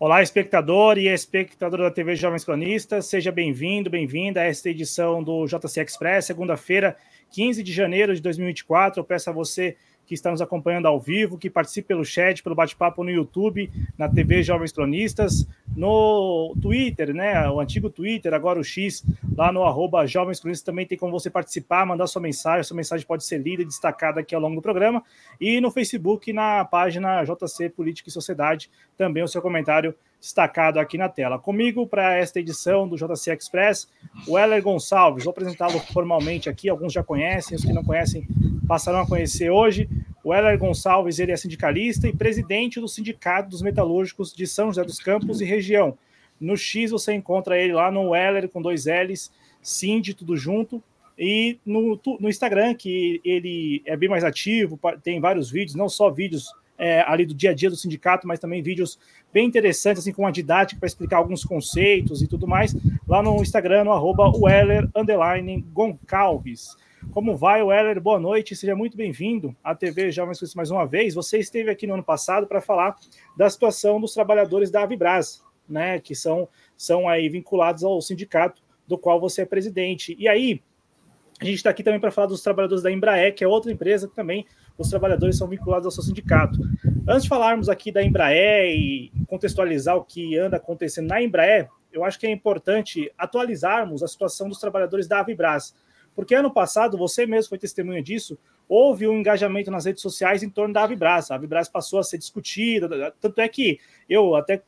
Olá, espectador e espectadora da TV Jovens Cronistas, seja bem-vindo, bem-vinda a esta edição do JC Express, segunda-feira, 15 de janeiro de 2024. Eu peço a você que está nos acompanhando ao vivo, que participe pelo chat, pelo bate-papo no YouTube, na TV Jovens Cronistas, no Twitter, né? O antigo Twitter, agora o X, lá no arroba Jovens Cronistas também tem como você participar, mandar sua mensagem, sua mensagem pode ser lida e destacada aqui ao longo do programa, e no Facebook, na página JC Política e Sociedade, também o seu comentário destacado aqui na tela. Comigo para esta edição do JC Express, o Heller Gonçalves. Vou apresentá-lo formalmente aqui, alguns já conhecem, os que não conhecem passarão a conhecer hoje. O Heller Gonçalves ele é sindicalista e presidente do Sindicato dos Metalúrgicos de São José dos Campos e região. No X você encontra ele lá no Heller com dois L's, Sind, tudo junto. E no, no Instagram, que ele é bem mais ativo, tem vários vídeos, não só vídeos é, ali do dia a dia do sindicato, mas também vídeos bem interessantes, assim, com uma didática para explicar alguns conceitos e tudo mais, lá no Instagram, no arroba Weller, Goncalves. Como vai, Weller? Boa noite, seja muito bem-vindo à TV Jovens Cruz mais uma vez. Você esteve aqui no ano passado para falar da situação dos trabalhadores da Avibras, né, que são, são aí vinculados ao sindicato do qual você é presidente. E aí, a gente está aqui também para falar dos trabalhadores da Embraer, que é outra empresa que também os trabalhadores são vinculados ao seu sindicato. Antes de falarmos aqui da Embraer e contextualizar o que anda acontecendo na Embraer, eu acho que é importante atualizarmos a situação dos trabalhadores da Avibras. Porque ano passado, você mesmo foi testemunha disso, houve um engajamento nas redes sociais em torno da Avibras. A Avibras passou a ser discutida, tanto é que eu até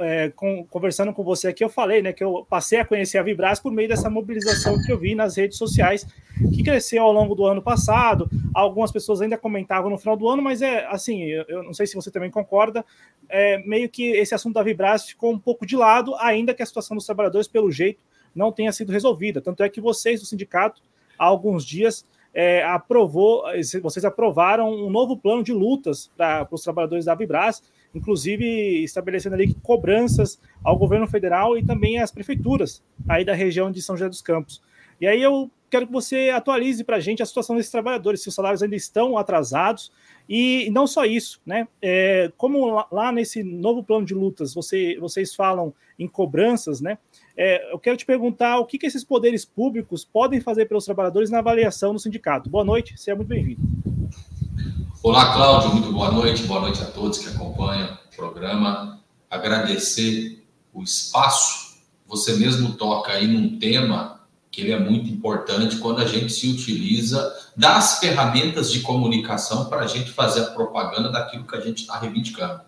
é, conversando com você aqui, eu falei né, que eu passei a conhecer a Vibras por meio dessa mobilização que eu vi nas redes sociais, que cresceu ao longo do ano passado. Algumas pessoas ainda comentavam no final do ano, mas é assim, eu, eu não sei se você também concorda, é, meio que esse assunto da Vibras ficou um pouco de lado, ainda que a situação dos trabalhadores, pelo jeito, não tenha sido resolvida. Tanto é que vocês do sindicato, há alguns dias, é, aprovou, vocês aprovaram um novo plano de lutas para os trabalhadores da Vibras, inclusive estabelecendo ali cobranças ao governo federal e também às prefeituras aí da região de São José dos Campos. E aí eu quero que você atualize para a gente a situação desses trabalhadores, se os salários ainda estão atrasados, e não só isso, né? É, como lá nesse novo plano de lutas você, vocês falam em cobranças, né? É, eu quero te perguntar o que, que esses poderes públicos podem fazer pelos trabalhadores na avaliação do sindicato. Boa noite, seja muito bem-vindo. Olá, Cláudio, muito boa noite, boa noite a todos que acompanham o programa. Agradecer o espaço. Você mesmo toca aí num tema que ele é muito importante quando a gente se utiliza das ferramentas de comunicação para a gente fazer a propaganda daquilo que a gente está reivindicando.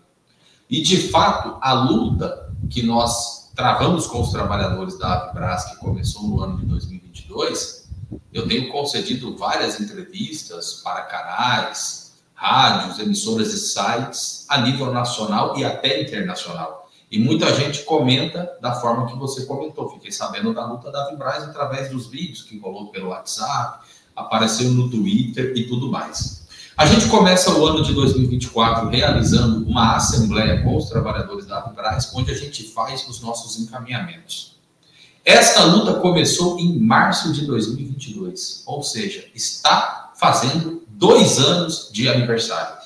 E, de fato, a luta que nós travamos com os trabalhadores da Avibras, que começou no ano de 2022, eu tenho concedido várias entrevistas para canais, rádios, emissoras e sites a nível nacional e até internacional. E muita gente comenta da forma que você comentou. Fiquei sabendo da luta da Vibraz através dos vídeos que rolou pelo WhatsApp, apareceu no Twitter e tudo mais. A gente começa o ano de 2024 realizando uma assembleia com os trabalhadores da Vibraz, onde a gente faz os nossos encaminhamentos. Esta luta começou em março de 2022, ou seja, está fazendo dois anos de aniversário.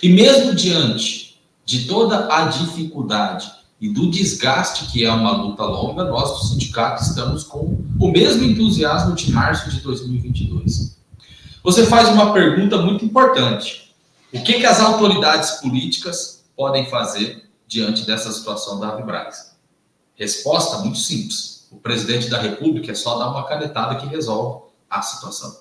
E mesmo diante de toda a dificuldade e do desgaste que é uma luta longa, nós do sindicato estamos com o mesmo entusiasmo de março de 2022. Você faz uma pergunta muito importante. O que, que as autoridades políticas podem fazer diante dessa situação da Avibraz? Resposta muito simples. O presidente da República é só dar uma canetada que resolve a situação.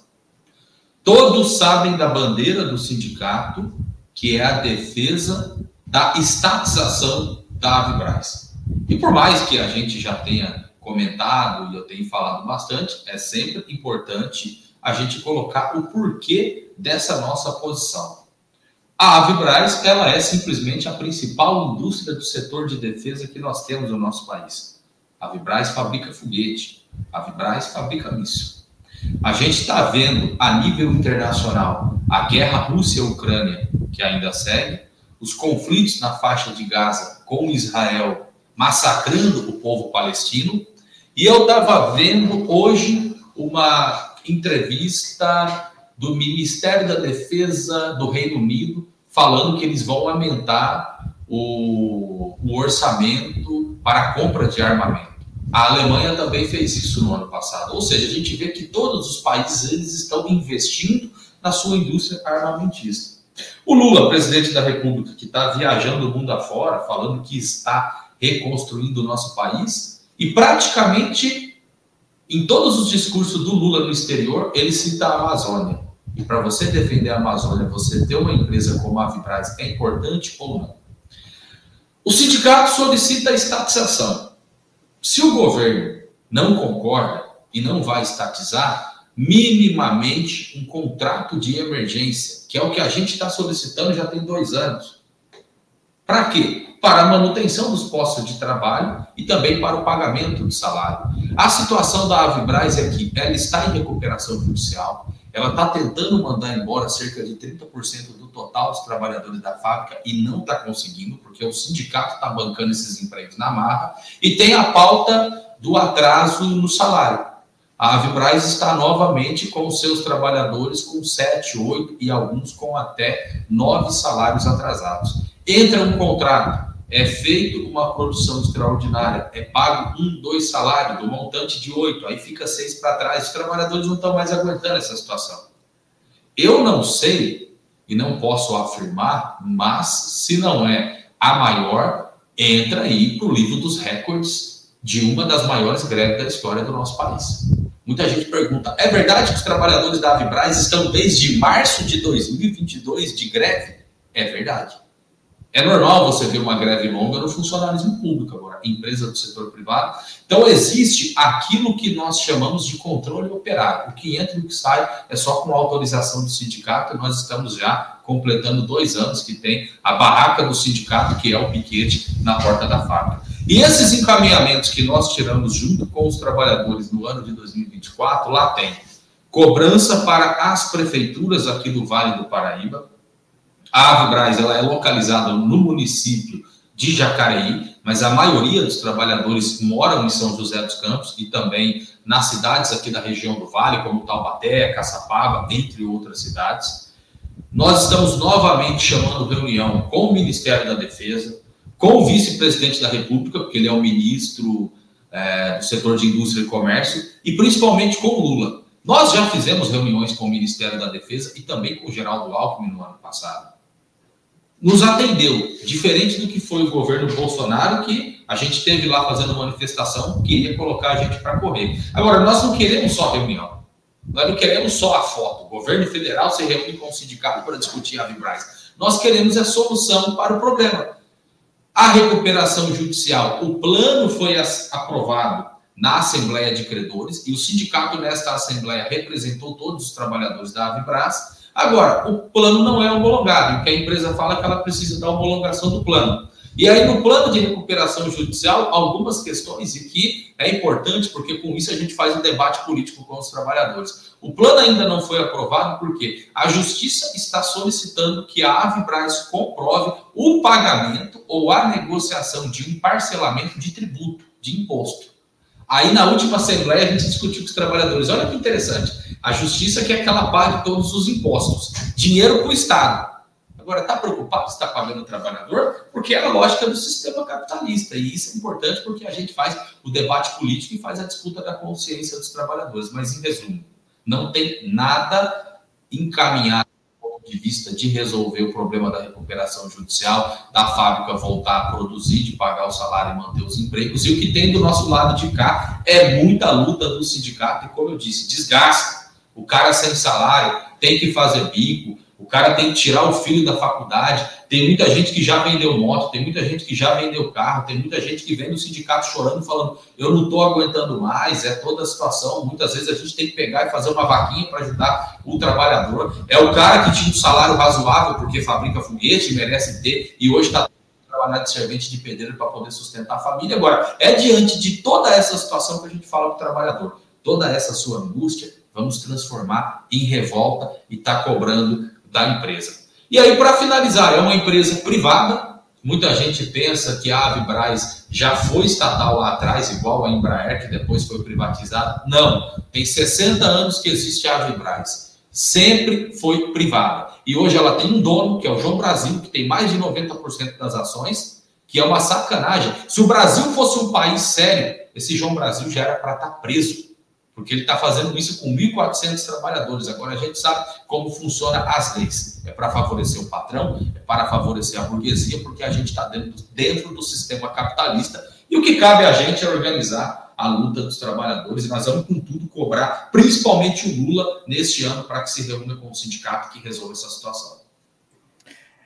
Todos sabem da bandeira do sindicato, que é a defesa da estatização da Avibraz. E por mais que a gente já tenha comentado e eu tenho falado bastante, é sempre importante a gente colocar o porquê dessa nossa posição. A Avibraz, ela é simplesmente a principal indústria do setor de defesa que nós temos no nosso país. A Avibraz fabrica foguete, a Avibraz fabrica míssil. A gente está vendo a nível internacional a guerra Rússia-Ucrânia, que ainda segue, os conflitos na faixa de Gaza com Israel massacrando o povo palestino. E eu estava vendo hoje uma entrevista do Ministério da Defesa do Reino Unido falando que eles vão aumentar o, o orçamento para a compra de armamento. A Alemanha também fez isso no ano passado. Ou seja, a gente vê que todos os países eles estão investindo na sua indústria armamentista. O Lula, presidente da República, que está viajando o mundo afora, falando que está reconstruindo o nosso país, e praticamente em todos os discursos do Lula no exterior, ele cita a Amazônia. E para você defender a Amazônia, você ter uma empresa como a Vibraz é importante ou não? O sindicato solicita a estatização. Se o governo não concorda e não vai estatizar, minimamente um contrato de emergência, que é o que a gente está solicitando já tem dois anos. Para quê? Para a manutenção dos postos de trabalho e também para o pagamento do salário. A situação da Avibraz é que ela está em recuperação judicial, ela está tentando mandar embora cerca de 30% do total dos trabalhadores da fábrica e não está conseguindo, porque o sindicato está bancando esses empregos na marra, e tem a pauta do atraso no salário. A Avibraz está novamente com seus trabalhadores com 7, 8 e alguns com até 9 salários atrasados. Entra um contrato, é feito uma produção extraordinária, é pago um, dois salários do montante de oito, aí fica seis para trás, os trabalhadores não estão mais aguentando essa situação. Eu não sei e não posso afirmar, mas se não é a maior, entra aí para o livro dos recordes de uma das maiores greves da história do nosso país. Muita gente pergunta: é verdade que os trabalhadores da Avibraz estão desde março de 2022 de greve? É verdade. É normal você ver uma greve longa no funcionalismo público, agora, empresa do setor privado. Então, existe aquilo que nós chamamos de controle operário. O que entra e o que sai é só com autorização do sindicato, nós estamos já completando dois anos que tem a barraca do sindicato, que é o piquete na porta da fábrica. E esses encaminhamentos que nós tiramos junto com os trabalhadores no ano de 2024, lá tem cobrança para as prefeituras aqui do Vale do Paraíba, a Avibraz ela é localizada no município de Jacareí, mas a maioria dos trabalhadores moram em São José dos Campos e também nas cidades aqui da região do Vale, como Taubaté, Caçapava, entre outras cidades. Nós estamos novamente chamando reunião com o Ministério da Defesa, com o vice-presidente da República, porque ele é o ministro é, do setor de indústria e comércio, e principalmente com o Lula. Nós já fizemos reuniões com o Ministério da Defesa e também com o Geraldo Alckmin no ano passado nos atendeu, diferente do que foi o governo Bolsonaro, que a gente teve lá fazendo manifestação, queria colocar a gente para correr. Agora, nós não queremos só reunião, nós não queremos só a foto. O governo federal se reúne com o sindicato para discutir a Vibraz. Nós queremos a solução para o problema. A recuperação judicial, o plano foi aprovado na Assembleia de Credores e o sindicato nesta Assembleia representou todos os trabalhadores da Avibraz Agora, o plano não é homologado, o que a empresa fala é que ela precisa da homologação do plano. E aí, no plano de recuperação judicial, algumas questões, e que é importante, porque com isso a gente faz um debate político com os trabalhadores. O plano ainda não foi aprovado porque a Justiça está solicitando que a Avibraz comprove o pagamento ou a negociação de um parcelamento de tributo, de imposto. Aí, na última Assembleia, a gente discutiu com os trabalhadores. Olha que interessante. A justiça quer que ela pague todos os impostos. Dinheiro para o Estado. Agora, está preocupado se está pagando o trabalhador? Porque é a lógica do sistema capitalista. E isso é importante porque a gente faz o debate político e faz a disputa da consciência dos trabalhadores. Mas, em resumo, não tem nada encaminhado de vista de resolver o problema da recuperação judicial, da fábrica voltar a produzir, de pagar o salário e manter os empregos. E o que tem do nosso lado de cá é muita luta do sindicato e, como eu disse, desgaste o cara sem salário tem que fazer bico, o cara tem que tirar o filho da faculdade. Tem muita gente que já vendeu moto, tem muita gente que já vendeu carro, tem muita gente que vem no sindicato chorando, falando: eu não estou aguentando mais, é toda a situação. Muitas vezes a gente tem que pegar e fazer uma vaquinha para ajudar o trabalhador. É o cara que tinha um salário razoável porque fabrica foguete, merece ter, e hoje está trabalhar de servente de pedreiro para poder sustentar a família. Agora, é diante de toda essa situação que a gente fala para o trabalhador, toda essa sua angústia, vamos transformar em revolta e está cobrando da empresa. E aí, para finalizar, é uma empresa privada. Muita gente pensa que a Avibraz já foi estatal lá atrás, igual a Embraer, que depois foi privatizada. Não, tem 60 anos que existe a Avibraz. sempre foi privada. E hoje ela tem um dono, que é o João Brasil, que tem mais de 90% das ações, que é uma sacanagem. Se o Brasil fosse um país sério, esse João Brasil já era para estar tá preso, porque ele está fazendo isso com 1.400 trabalhadores. Agora a gente sabe como funciona as leis. É para favorecer o patrão, é para favorecer a burguesia, porque a gente está dentro, dentro do sistema capitalista. E o que cabe a gente é organizar a luta dos trabalhadores e nós vamos com tudo cobrar, principalmente o Lula, neste ano, para que se reúna com o sindicato que resolva essa situação.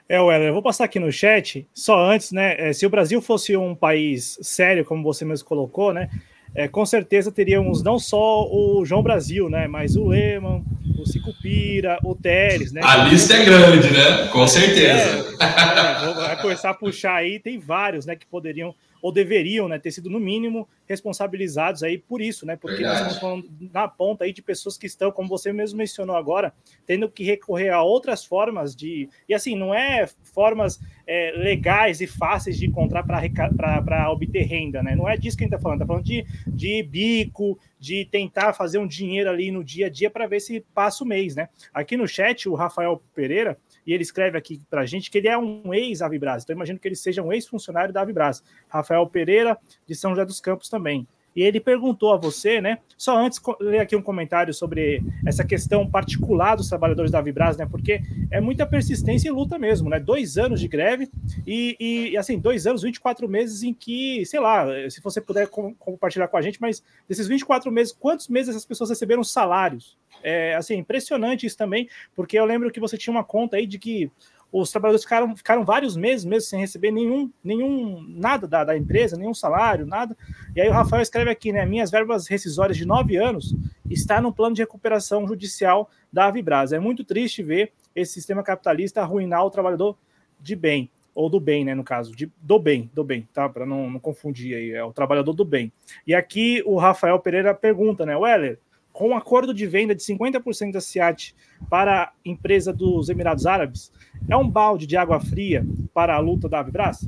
É, Weller, eu vou passar aqui no chat, só antes, né? É, se o Brasil fosse um país sério, como você mesmo colocou, né? É, com certeza teríamos não só o João Brasil, né? Mas o Lehman, o Cicupira, o Teres, né? A lista é grande, né? Com certeza. É, é, vou começar a puxar aí, tem vários, né? Que poderiam ou deveriam né, ter sido, no mínimo, responsabilizados aí por isso, né? Porque Verdade. nós estamos falando na ponta aí de pessoas que estão, como você mesmo mencionou agora, tendo que recorrer a outras formas de. E assim, não é formas é, legais e fáceis de encontrar para obter renda, né? Não é disso que a gente está falando, está falando de, de bico, de tentar fazer um dinheiro ali no dia a dia para ver se passa o mês, né? Aqui no chat, o Rafael Pereira e ele escreve aqui para a gente que ele é um ex-Avibras, então imagino que ele seja um ex-funcionário da Avibras. Rafael Pereira, de São José dos Campos também. E ele perguntou a você, né? Só antes ler aqui um comentário sobre essa questão particular dos trabalhadores da Vibras, né? Porque é muita persistência e luta mesmo, né? Dois anos de greve e, e assim, dois anos, 24 meses em que, sei lá, se você puder compartilhar com a gente, mas desses 24 meses, quantos meses essas pessoas receberam salários? É assim, impressionante isso também, porque eu lembro que você tinha uma conta aí de que os trabalhadores ficaram, ficaram vários meses mesmo sem receber nenhum, nenhum nada da, da, empresa, nenhum salário, nada. E aí o Rafael escreve aqui, né? Minhas verbas rescisórias de nove anos está no plano de recuperação judicial da Avibras. É muito triste ver esse sistema capitalista arruinar o trabalhador de bem, ou do bem, né? No caso, de, do bem, do bem, tá? Para não, não confundir aí, é o trabalhador do bem. E aqui o Rafael Pereira pergunta, né? Weller, com um acordo de venda de 50% da SIAT para a empresa dos Emirados Árabes, é um balde de água fria para a luta da Avibras?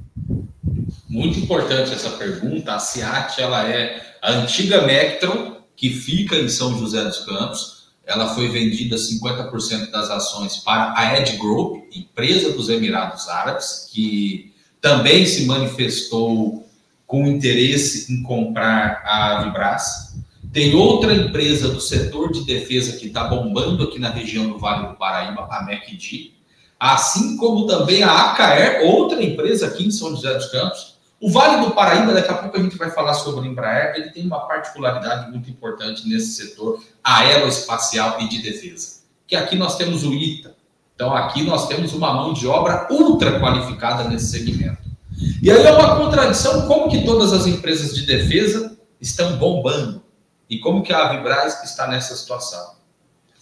Muito importante essa pergunta. A SIAT ela é a antiga Mectron, que fica em São José dos Campos. Ela foi vendida 50% das ações para a Ed Group, empresa dos Emirados Árabes, que também se manifestou com interesse em comprar a Avibras. Tem outra empresa do setor de defesa que está bombando aqui na região do Vale do Paraíba, a MECD, assim como também a Acaer, outra empresa aqui em São José dos Campos. O Vale do Paraíba, daqui a pouco a gente vai falar sobre o Embraer, ele tem uma particularidade muito importante nesse setor aeroespacial e de defesa, que aqui nós temos o ITA. Então aqui nós temos uma mão de obra ultra qualificada nesse segmento. E aí é uma contradição como que todas as empresas de defesa estão bombando e como que a Avibraz está nessa situação?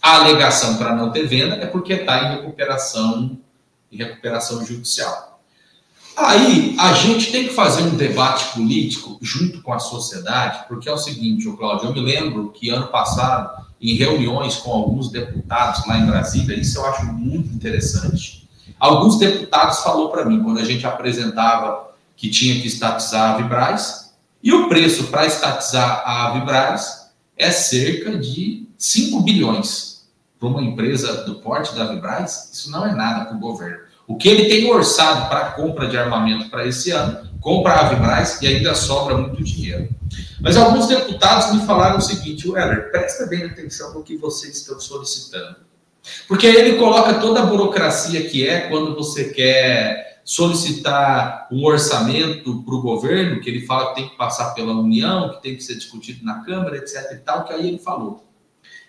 A alegação para não ter venda é porque está em recuperação, em recuperação judicial. Aí a gente tem que fazer um debate político junto com a sociedade, porque é o seguinte, o Cláudio, eu me lembro que ano passado, em reuniões com alguns deputados lá em Brasília, isso eu acho muito interessante. Alguns deputados falou para mim quando a gente apresentava que tinha que estatizar a Vibraz, e o preço para estatizar a Vibraz é cerca de 5 bilhões. Para uma empresa do porte da Vibraz, isso não é nada para o governo. O que ele tem orçado para compra de armamento para esse ano, compra a Vibraz e ainda sobra muito dinheiro. Mas alguns deputados me falaram o seguinte, Weller, presta bem atenção no que vocês estão solicitando. Porque ele coloca toda a burocracia que é quando você quer solicitar um orçamento para o governo, que ele fala que tem que passar pela União, que tem que ser discutido na Câmara, etc. e tal, que aí ele falou.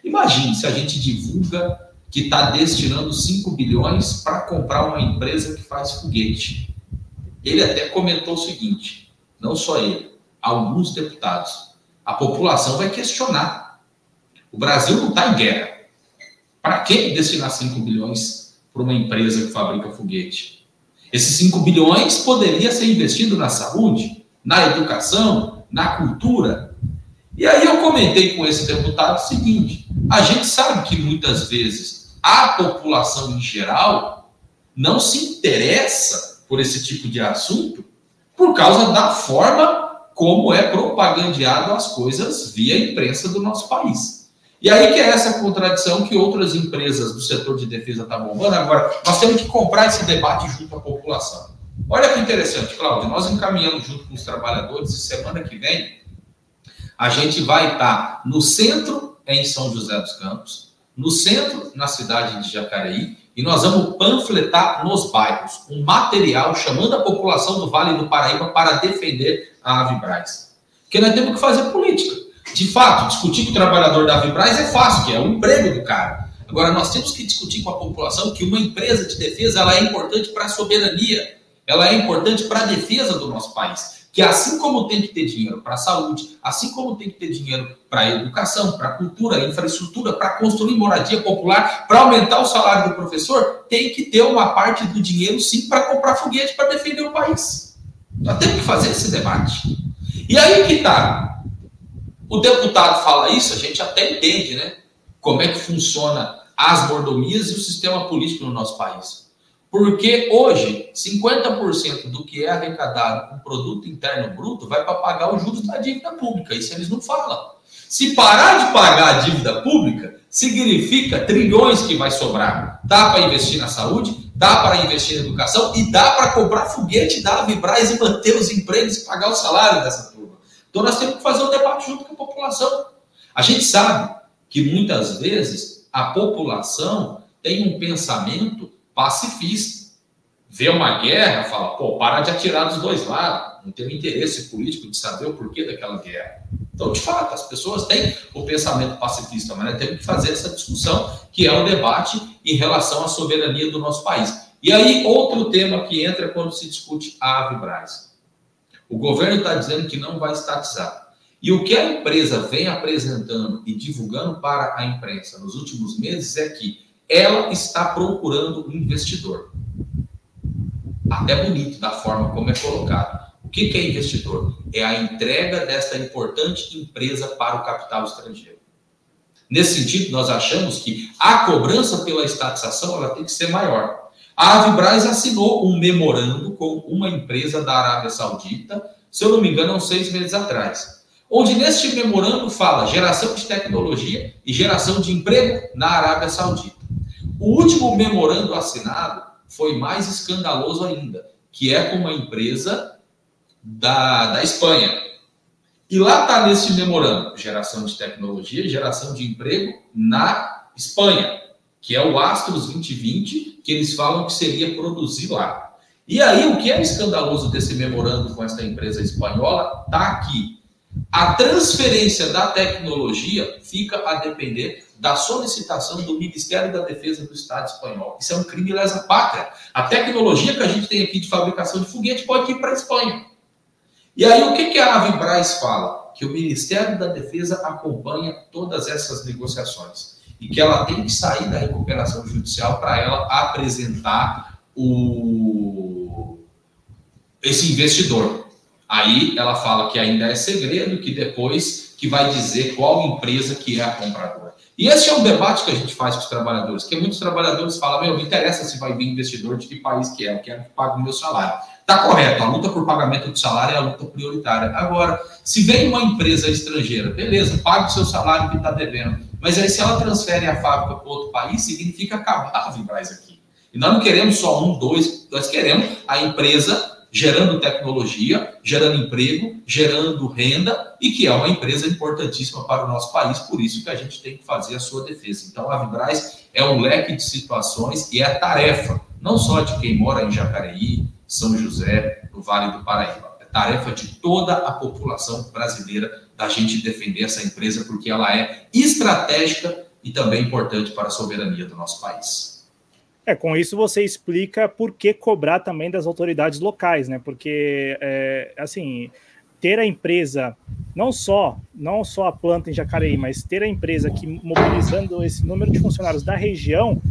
Imagine se a gente divulga que está destinando 5 bilhões para comprar uma empresa que faz foguete. Ele até comentou o seguinte: não só ele, alguns deputados. A população vai questionar. O Brasil não está em guerra. Para que destinar 5 bilhões para uma empresa que fabrica foguete? Esses 5 bilhões poderia ser investido na saúde, na educação, na cultura. E aí eu comentei com esse deputado o seguinte: a gente sabe que muitas vezes a população em geral não se interessa por esse tipo de assunto por causa da forma como é propagandeado as coisas via imprensa do nosso país. E aí que é essa contradição que outras empresas do setor de defesa estão tá bombando. Agora, nós temos que comprar esse debate junto à população. Olha que interessante, Cláudio, nós encaminhamos junto com os trabalhadores e semana que vem a gente vai estar no centro, em São José dos Campos, no centro, na cidade de Jacareí, e nós vamos panfletar nos bairros um material chamando a população do Vale do Paraíba para defender a Avibraz. Porque nós temos que fazer política. De fato, discutir com o trabalhador da Avibraz é fácil, que é o emprego do cara. Agora, nós temos que discutir com a população que uma empresa de defesa ela é importante para a soberania, ela é importante para a defesa do nosso país que assim como tem que ter dinheiro para a saúde, assim como tem que ter dinheiro para a educação, para a cultura, infraestrutura, para construir moradia popular, para aumentar o salário do professor, tem que ter uma parte do dinheiro sim para comprar foguete para defender o país. Nós temos que fazer esse debate. E aí que está. O deputado fala isso, a gente até entende, né? Como é que funciona as mordomias e o sistema político no nosso país. Porque hoje, 50% do que é arrecadado com produto interno bruto vai para pagar os juros da dívida pública. Isso eles não falam. Se parar de pagar a dívida pública, significa trilhões que vai sobrar. Dá para investir na saúde, dá para investir na educação e dá para comprar foguete da Avibraz e manter os empregos e pagar o salário dessa turma. Então nós temos que fazer um debate junto com a população. A gente sabe que muitas vezes a população tem um pensamento pacifista. Vê uma guerra, fala, pô, para de atirar dos dois lados. Não tem um interesse político de saber o porquê daquela guerra. Então, de fato, as pessoas têm o pensamento pacifista, mas nós temos que fazer essa discussão, que é o debate em relação à soberania do nosso país. E aí, outro tema que entra quando se discute a Avibraz. O governo está dizendo que não vai estatizar. E o que a empresa vem apresentando e divulgando para a imprensa nos últimos meses é que ela está procurando um investidor. Até bonito da forma como é colocado. O que é investidor? É a entrega desta importante empresa para o capital estrangeiro. Nesse sentido, nós achamos que a cobrança pela estatização ela tem que ser maior. A Avibraz assinou um memorando com uma empresa da Arábia Saudita, se eu não me engano, há uns seis meses atrás. Onde neste memorando fala geração de tecnologia e geração de emprego na Arábia Saudita. O último memorando assinado foi mais escandaloso ainda, que é com uma empresa da, da Espanha. E lá está nesse memorando geração de tecnologia geração de emprego na Espanha, que é o Astros 2020, que eles falam que seria produzir lá. E aí, o que é escandaloso desse memorando com essa empresa espanhola está aqui. A transferência da tecnologia fica a depender da solicitação do Ministério da Defesa do Estado espanhol. Isso é um crime lesa pátria. A tecnologia que a gente tem aqui de fabricação de foguete pode ir para a Espanha. E aí o que, que a Avibraz fala? Que o Ministério da Defesa acompanha todas essas negociações e que ela tem que sair da recuperação judicial para ela apresentar o esse investidor. Aí ela fala que ainda é segredo, que depois que vai dizer qual empresa que é a compradora. E esse é um debate que a gente faz com os trabalhadores, que muitos trabalhadores falam, meu, me interessa se vai vir investidor de que país que é, eu quero que pague o meu salário. Está correto, a luta por pagamento de salário é a luta prioritária. Agora, se vem uma empresa estrangeira, beleza, pague o seu salário que está devendo. Mas aí, se ela transfere a fábrica para outro país, significa acabar a Vibraz aqui. E nós não queremos só um, dois, nós queremos a empresa gerando tecnologia, gerando emprego, gerando renda e que é uma empresa importantíssima para o nosso país, por isso que a gente tem que fazer a sua defesa. Então, a Vibraz é um leque de situações e é tarefa, não só de quem mora em Jacareí, São José, no Vale do Paraíba, é tarefa de toda a população brasileira da gente defender essa empresa, porque ela é estratégica e também importante para a soberania do nosso país. É, com isso você explica por que cobrar também das autoridades locais, né? Porque, é, assim, ter a empresa, não só, não só a planta em Jacareí, mas ter a empresa que mobilizando esse número de funcionários da região,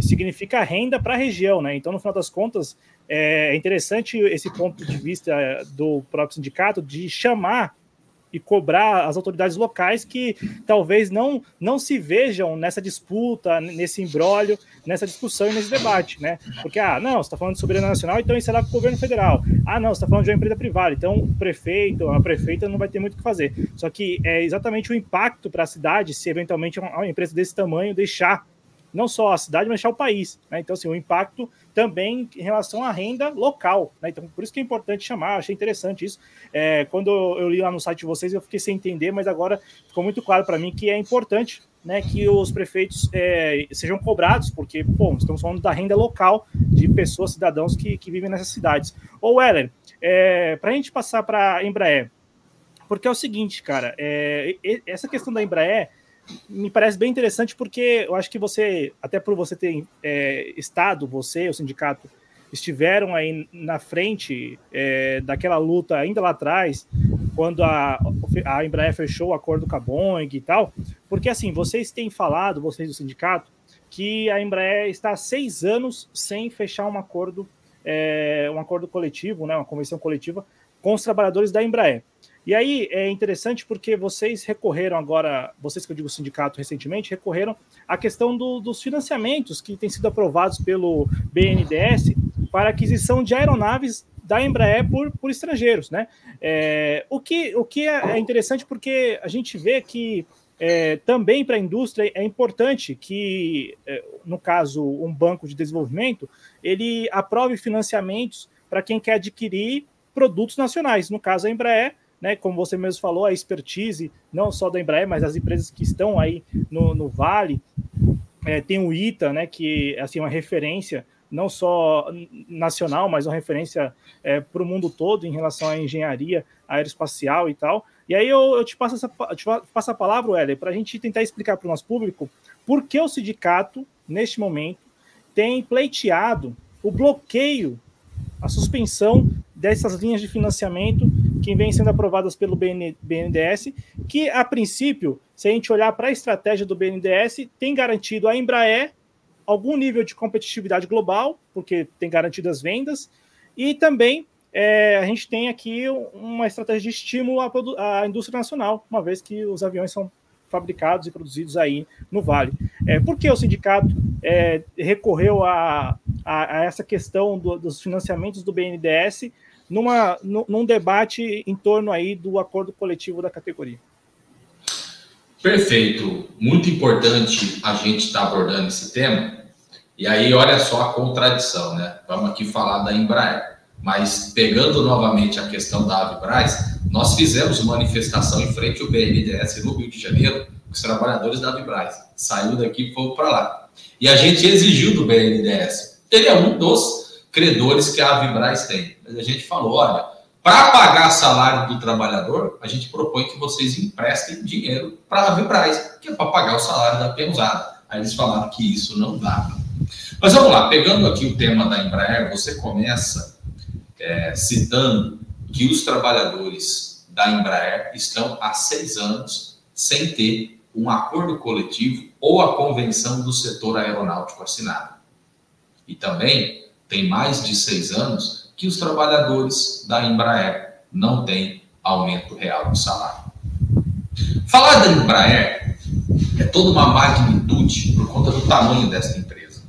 significa renda para a região, né? Então, no final das contas, é interessante esse ponto de vista do próprio sindicato de chamar e cobrar as autoridades locais que talvez não, não se vejam nessa disputa, nesse embrólio, nessa discussão e nesse debate, né? Porque, ah, não, você está falando de soberania nacional, então isso é lá para o governo federal. Ah, não, você está falando de uma empresa privada, então o prefeito, a prefeita não vai ter muito o que fazer. Só que é exatamente o impacto para a cidade se eventualmente uma empresa desse tamanho deixar não só a cidade, mas deixar o país. Né? Então, assim, o impacto também em relação à renda local. Né? Então, por isso que é importante chamar, achei interessante isso. É, quando eu li lá no site de vocês, eu fiquei sem entender, mas agora ficou muito claro para mim que é importante né, que os prefeitos é, sejam cobrados, porque, bom, estamos falando da renda local de pessoas, cidadãos que, que vivem nessas cidades. Ô, Weller, é, para a gente passar para a Embraer, porque é o seguinte, cara, é, essa questão da Embraer me parece bem interessante porque eu acho que você, até por você ter é, estado, você, o sindicato, estiveram aí na frente é, daquela luta ainda lá atrás, quando a, a Embraer fechou o acordo com a Boeing e tal, porque assim, vocês têm falado, vocês do sindicato, que a Embraer está há seis anos sem fechar um acordo, é, um acordo coletivo, né, uma convenção coletiva com os trabalhadores da Embraer. E aí é interessante porque vocês recorreram agora, vocês que eu digo sindicato recentemente, recorreram à questão do, dos financiamentos que têm sido aprovados pelo BNDES para aquisição de aeronaves da Embraer por, por estrangeiros, né? É, o, que, o que é interessante porque a gente vê que é, também para a indústria é importante que, é, no caso, um banco de desenvolvimento, ele aprove financiamentos para quem quer adquirir produtos nacionais, no caso a Embraer, né, como você mesmo falou, a expertise, não só da Embraer, mas das empresas que estão aí no, no Vale. É, tem o ITA, né, que assim, é uma referência não só nacional, mas uma referência é, para o mundo todo em relação à engenharia aeroespacial e tal. E aí eu, eu te, passo essa, te passo a palavra, Heller, para a gente tentar explicar para o nosso público por que o sindicato, neste momento, tem pleiteado o bloqueio, a suspensão dessas linhas de financiamento que vêm sendo aprovadas pelo BNDES, que a princípio, se a gente olhar para a estratégia do BNDES, tem garantido a Embraer algum nível de competitividade global, porque tem garantido as vendas, e também é, a gente tem aqui uma estratégia de estímulo à, à, indústria nacional, uma vez que os aviões são fabricados e produzidos aí no Vale. É, por que o sindicato é, recorreu a, a, a, essa questão do, dos financiamentos do BNDES numa, num debate em torno aí do acordo coletivo da categoria. Perfeito. Muito importante a gente estar tá abordando esse tema. E aí, olha só a contradição, né? Vamos aqui falar da Embraer. Mas pegando novamente a questão da Avibraz, nós fizemos manifestação em frente ao BNDES no Rio de Janeiro, os trabalhadores da Avibraz. Saiu daqui e foram para lá. E a gente exigiu do BNDES. Ele é um dos credores que a Avibraz tem. A gente falou, olha, para pagar salário do trabalhador, a gente propõe que vocês emprestem dinheiro para a Avibraz, que é para pagar o salário da peãozada. Aí eles falaram que isso não dá. Mas vamos lá, pegando aqui o tema da Embraer, você começa é, citando que os trabalhadores da Embraer estão há seis anos sem ter um acordo coletivo ou a convenção do setor aeronáutico assinada. E também tem mais de seis anos que os trabalhadores da Embraer não têm aumento real de salário. Falar da Embraer é toda uma magnitude por conta do tamanho dessa empresa.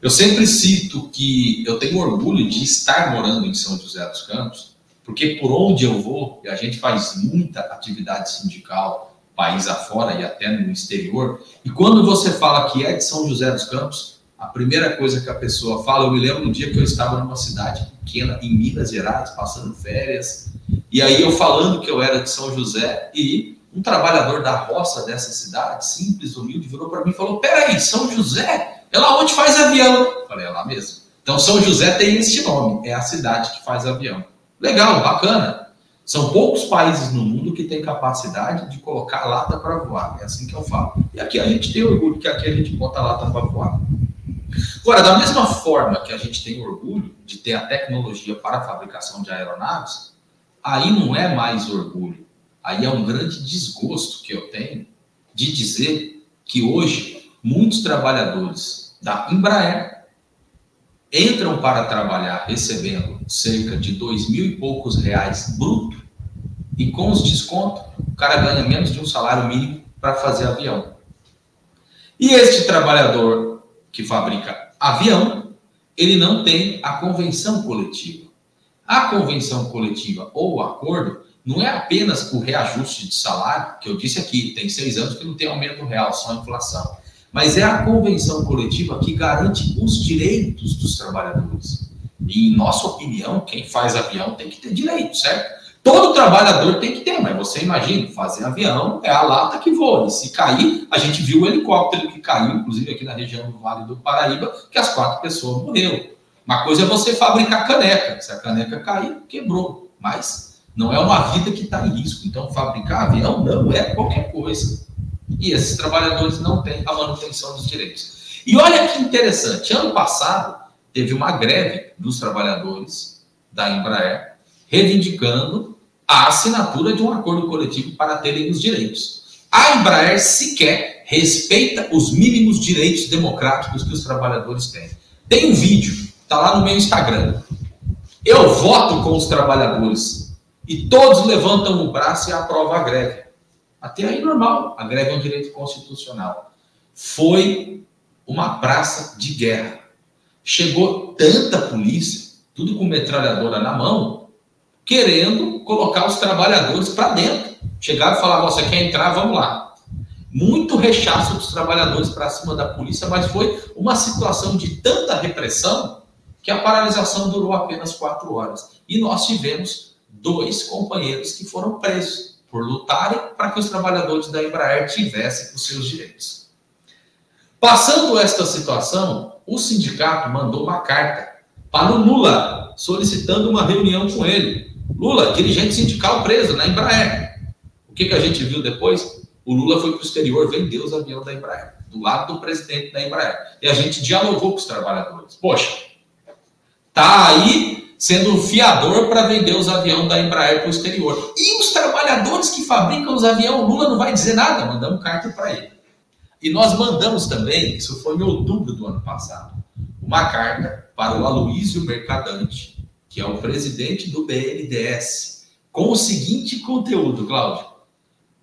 Eu sempre cito que eu tenho orgulho de estar morando em São José dos Campos, porque por onde eu vou, a gente faz muita atividade sindical, país afora e até no exterior, e quando você fala que é de São José dos Campos, a primeira coisa que a pessoa fala, eu me lembro no dia que eu estava numa cidade pequena, em Minas Gerais, passando férias, e aí eu falando que eu era de São José, e um trabalhador da roça dessa cidade, simples, humilde, virou para mim e falou: Peraí, São José? É lá onde faz avião. Eu falei: É lá mesmo. Então, São José tem este nome, é a cidade que faz avião. Legal, bacana. São poucos países no mundo que têm capacidade de colocar lata para voar. É assim que eu falo. E aqui a gente tem orgulho que aqui a gente bota lata para voar. Agora, da mesma forma que a gente tem orgulho de ter a tecnologia para a fabricação de aeronaves, aí não é mais orgulho, aí é um grande desgosto que eu tenho de dizer que hoje muitos trabalhadores da Embraer entram para trabalhar recebendo cerca de dois mil e poucos reais bruto E com os descontos, o cara ganha menos de um salário mínimo para fazer avião. E este trabalhador que fabrica avião, ele não tem a convenção coletiva. A convenção coletiva ou o acordo não é apenas o reajuste de salário, que eu disse aqui, tem seis anos que não tem aumento real, só inflação. Mas é a convenção coletiva que garante os direitos dos trabalhadores. E, em nossa opinião, quem faz avião tem que ter direito, certo? Todo trabalhador tem que ter, mas você imagina, fazer avião é a lata que voa. E se cair, a gente viu o helicóptero que caiu, inclusive aqui na região do Vale do Paraíba, que as quatro pessoas morreram. Uma coisa é você fabricar caneca. Se a caneca cair, quebrou. Mas não é uma vida que está em risco. Então, fabricar avião não é qualquer coisa. E esses trabalhadores não têm a manutenção dos direitos. E olha que interessante, ano passado teve uma greve dos trabalhadores da Embraer reivindicando a assinatura de um acordo coletivo para terem os direitos. A Embraer sequer respeita os mínimos direitos democráticos que os trabalhadores têm. Tem um vídeo, está lá no meu Instagram. Eu voto com os trabalhadores e todos levantam o braço e aprovam a greve. Até aí normal, a greve é um direito constitucional. Foi uma praça de guerra. Chegou tanta polícia, tudo com metralhadora na mão, querendo colocar os trabalhadores para dentro. Chegaram e falaram: você quer entrar? Vamos lá. Muito rechaço dos trabalhadores para cima da polícia, mas foi uma situação de tanta repressão que a paralisação durou apenas quatro horas. E nós tivemos dois companheiros que foram presos por lutarem para que os trabalhadores da Embraer tivessem os seus direitos. Passando esta situação, o sindicato mandou uma carta para o Lula, solicitando uma reunião com ele. Lula, dirigente sindical preso na Embraer. O que, que a gente viu depois? O Lula foi para o exterior vender os aviões da Embraer, do lado do presidente da Embraer. E a gente dialogou com os trabalhadores. Poxa, tá aí sendo um fiador para vender os aviões da Embraer para o exterior. E os trabalhadores que fabricam os aviões, o Lula não vai dizer nada, mandamos carta para ele. E nós mandamos também, isso foi em outubro do ano passado, uma carta para o Aloísio Mercadante, que é o presidente do BNDES, com o seguinte conteúdo, Cláudio.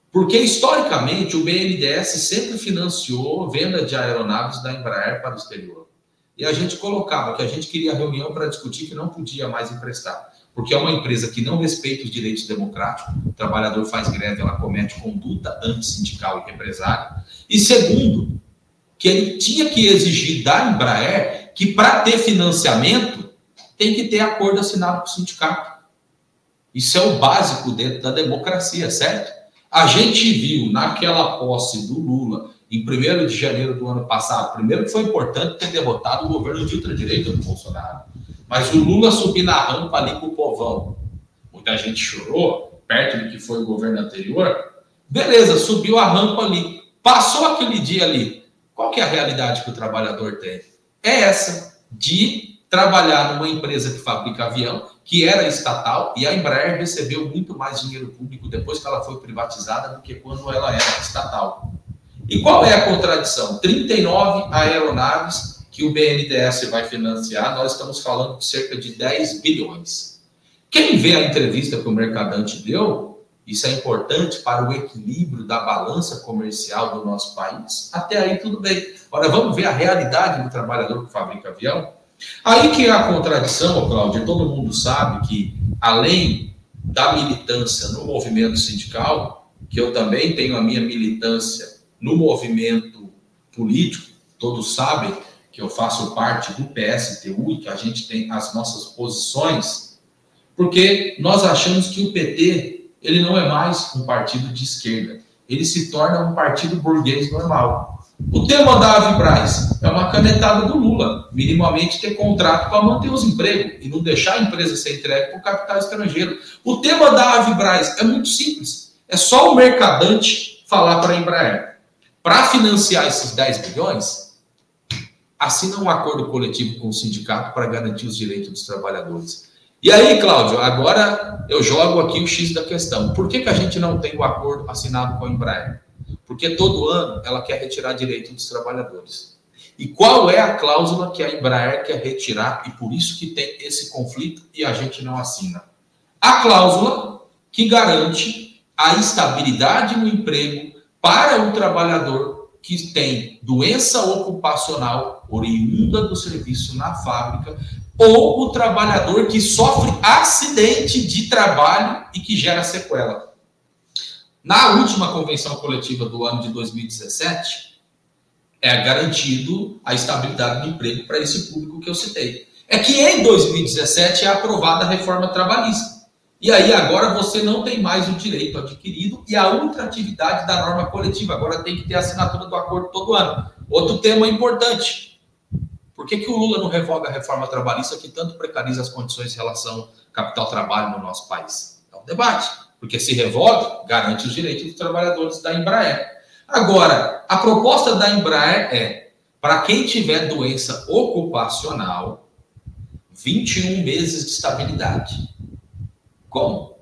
Porque historicamente o BNDES sempre financiou venda de aeronaves da Embraer para o exterior. E a gente colocava que a gente queria reunião para discutir que não podia mais emprestar. Porque é uma empresa que não respeita os direitos democráticos, o trabalhador faz greve, ela comete conduta antissindical e represária. E segundo, que ele tinha que exigir da Embraer que para ter financiamento tem que ter acordo assinado com o sindicato. Isso é o básico dentro da democracia, certo? A gente viu naquela posse do Lula, em 1 de janeiro do ano passado, primeiro que foi importante ter derrotado o governo de ultradireita do Bolsonaro. Mas o Lula subir na rampa ali com o povão. Muita gente chorou, perto do que foi o governo anterior. Beleza, subiu a rampa ali. Passou aquele dia ali. Qual que é a realidade que o trabalhador tem? É essa, de trabalhar numa empresa que fabrica avião, que era estatal, e a Embraer recebeu muito mais dinheiro público depois que ela foi privatizada do que quando ela era estatal. E qual é a contradição? 39 aeronaves que o BNDES vai financiar, nós estamos falando de cerca de 10 bilhões. Quem vê a entrevista que o Mercadante deu, isso é importante para o equilíbrio da balança comercial do nosso país, até aí tudo bem. Agora vamos ver a realidade do trabalhador que fabrica avião? Aí que é a contradição, Cláudio, todo mundo sabe que, além da militância no movimento sindical, que eu também tenho a minha militância no movimento político, todos sabem que eu faço parte do PSTU e que a gente tem as nossas posições, porque nós achamos que o PT ele não é mais um partido de esquerda, ele se torna um partido burguês normal. O tema da Avibraz é uma canetada do Lula, minimamente ter contrato para manter os empregos e não deixar a empresa ser entregue para o capital estrangeiro. O tema da Avibraz é muito simples. É só o mercadante falar para a Embraer. Para financiar esses 10 bilhões, assina um acordo coletivo com o sindicato para garantir os direitos dos trabalhadores. E aí, Cláudio, agora eu jogo aqui o X da questão. Por que, que a gente não tem o acordo assinado com a Embraer? Porque todo ano ela quer retirar direito dos trabalhadores. E qual é a cláusula que a Embraer quer retirar e por isso que tem esse conflito e a gente não assina? A cláusula que garante a estabilidade no emprego para o trabalhador que tem doença ocupacional oriunda do serviço na fábrica ou o trabalhador que sofre acidente de trabalho e que gera sequela. Na última convenção coletiva do ano de 2017, é garantido a estabilidade do emprego para esse público que eu citei. É que em 2017 é aprovada a reforma trabalhista. E aí agora você não tem mais o direito adquirido e a ultratividade da norma coletiva. Agora tem que ter assinatura do acordo todo ano. Outro tema importante. Por que, que o Lula não revoga a reforma trabalhista que tanto precariza as condições de relação capital-trabalho no nosso país? É um debate. Porque se revoga, garante os direitos dos trabalhadores da Embraer. Agora, a proposta da Embraer é, para quem tiver doença ocupacional, 21 meses de estabilidade. Como?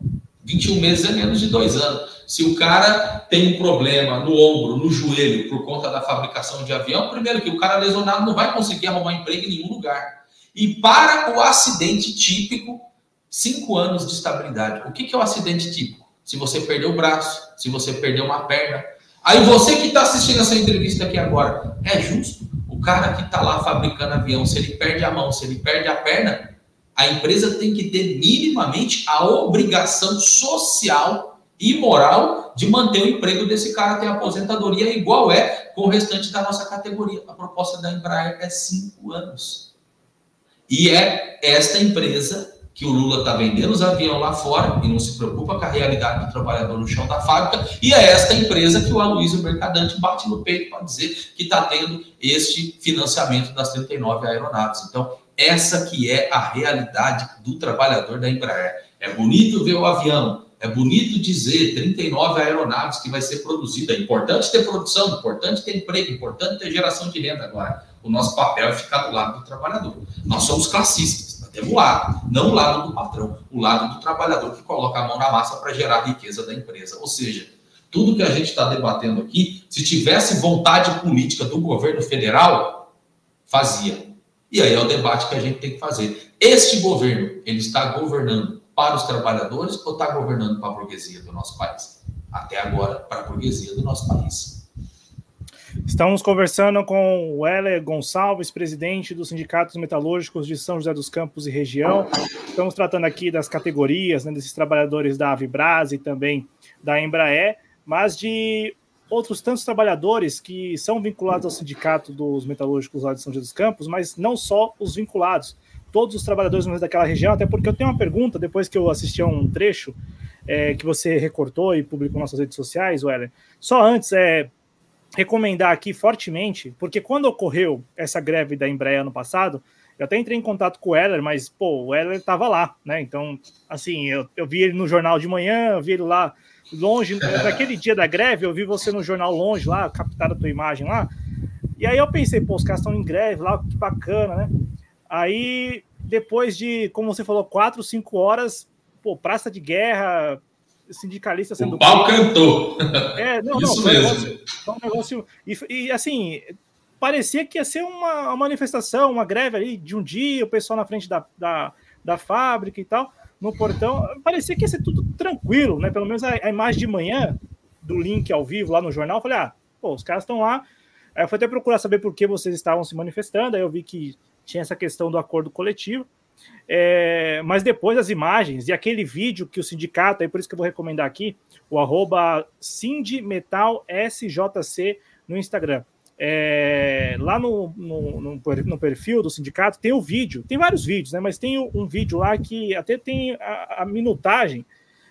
21 meses é menos de dois anos. Se o cara tem um problema no ombro, no joelho, por conta da fabricação de avião, primeiro que o cara lesionado não vai conseguir arrumar emprego em nenhum lugar. E para o acidente típico, cinco anos de estabilidade. O que é o acidente típico? Se você perdeu o braço, se você perdeu uma perna. Aí você que está assistindo essa entrevista aqui agora, é justo? O cara que está lá fabricando avião, se ele perde a mão, se ele perde a perna, a empresa tem que ter minimamente a obrigação social e moral de manter o emprego desse cara a aposentadoria, igual é com o restante da nossa categoria. A proposta da Embraer é cinco anos. E é esta empresa que o Lula está vendendo os aviões lá fora e não se preocupa com a realidade do trabalhador no chão da fábrica, e é esta empresa que o Aloysio Mercadante bate no peito para dizer que está tendo este financiamento das 39 aeronaves. Então, essa que é a realidade do trabalhador da Embraer. É bonito ver o avião, é bonito dizer 39 aeronaves que vai ser produzida. É importante ter produção, importante ter emprego, importante ter geração de renda. Agora, o nosso papel é ficar do lado do trabalhador. Nós somos classistas, temos um lado, não o lado do patrão, o lado do trabalhador que coloca a mão na massa para gerar riqueza da empresa. Ou seja, tudo que a gente está debatendo aqui, se tivesse vontade política do governo federal, fazia e aí é o debate que a gente tem que fazer. Este governo, ele está governando para os trabalhadores ou está governando para a burguesia do nosso país? Até agora, para a burguesia do nosso país. Estamos conversando com o Heller Gonçalves, presidente dos Sindicatos Metalúrgicos de São José dos Campos e região. Estamos tratando aqui das categorias, né, desses trabalhadores da Avibras e também da Embraer, mas de outros tantos trabalhadores que são vinculados ao sindicato dos metalúrgicos lá de São José dos Campos, mas não só os vinculados, todos os trabalhadores daquela região, até porque eu tenho uma pergunta, depois que eu assisti a um trecho é, que você recortou e publicou nas suas redes sociais, Weller, só antes, é recomendar aqui fortemente, porque quando ocorreu essa greve da Embraer ano passado, eu até entrei em contato com o Weller, mas, pô, o Weller estava lá, né? Então, assim, eu, eu vi ele no jornal de manhã, eu vi ele lá longe, naquele dia da greve, eu vi você no jornal longe lá, captaram a tua imagem lá. E aí eu pensei, pô, os caras estão em greve lá, que bacana, né? Aí, depois de, como você falou, quatro, cinco horas, pô, praça de guerra, sindicalista sendo. O pau cantou. É, não, Isso não, mesmo. Um negócio, um negócio e, e, assim, parecia que ia ser uma, uma, manifestação, uma greve ali de um dia, o pessoal na frente da, da, da fábrica e tal no portão. Parecia que ia ser tudo tranquilo, né? Pelo menos a, a imagem de manhã do link ao vivo lá no jornal, eu falei, ah, pô, os caras estão lá. Aí eu fui até procurar saber por que vocês estavam se manifestando, aí eu vi que tinha essa questão do acordo coletivo. É, mas depois as imagens e aquele vídeo que o sindicato, aí por isso que eu vou recomendar aqui, o arroba SJC no Instagram. É, lá no, no, no, perfil do sindicato tem o vídeo, tem vários vídeos, né? Mas tem um vídeo lá que até tem a, a minutagem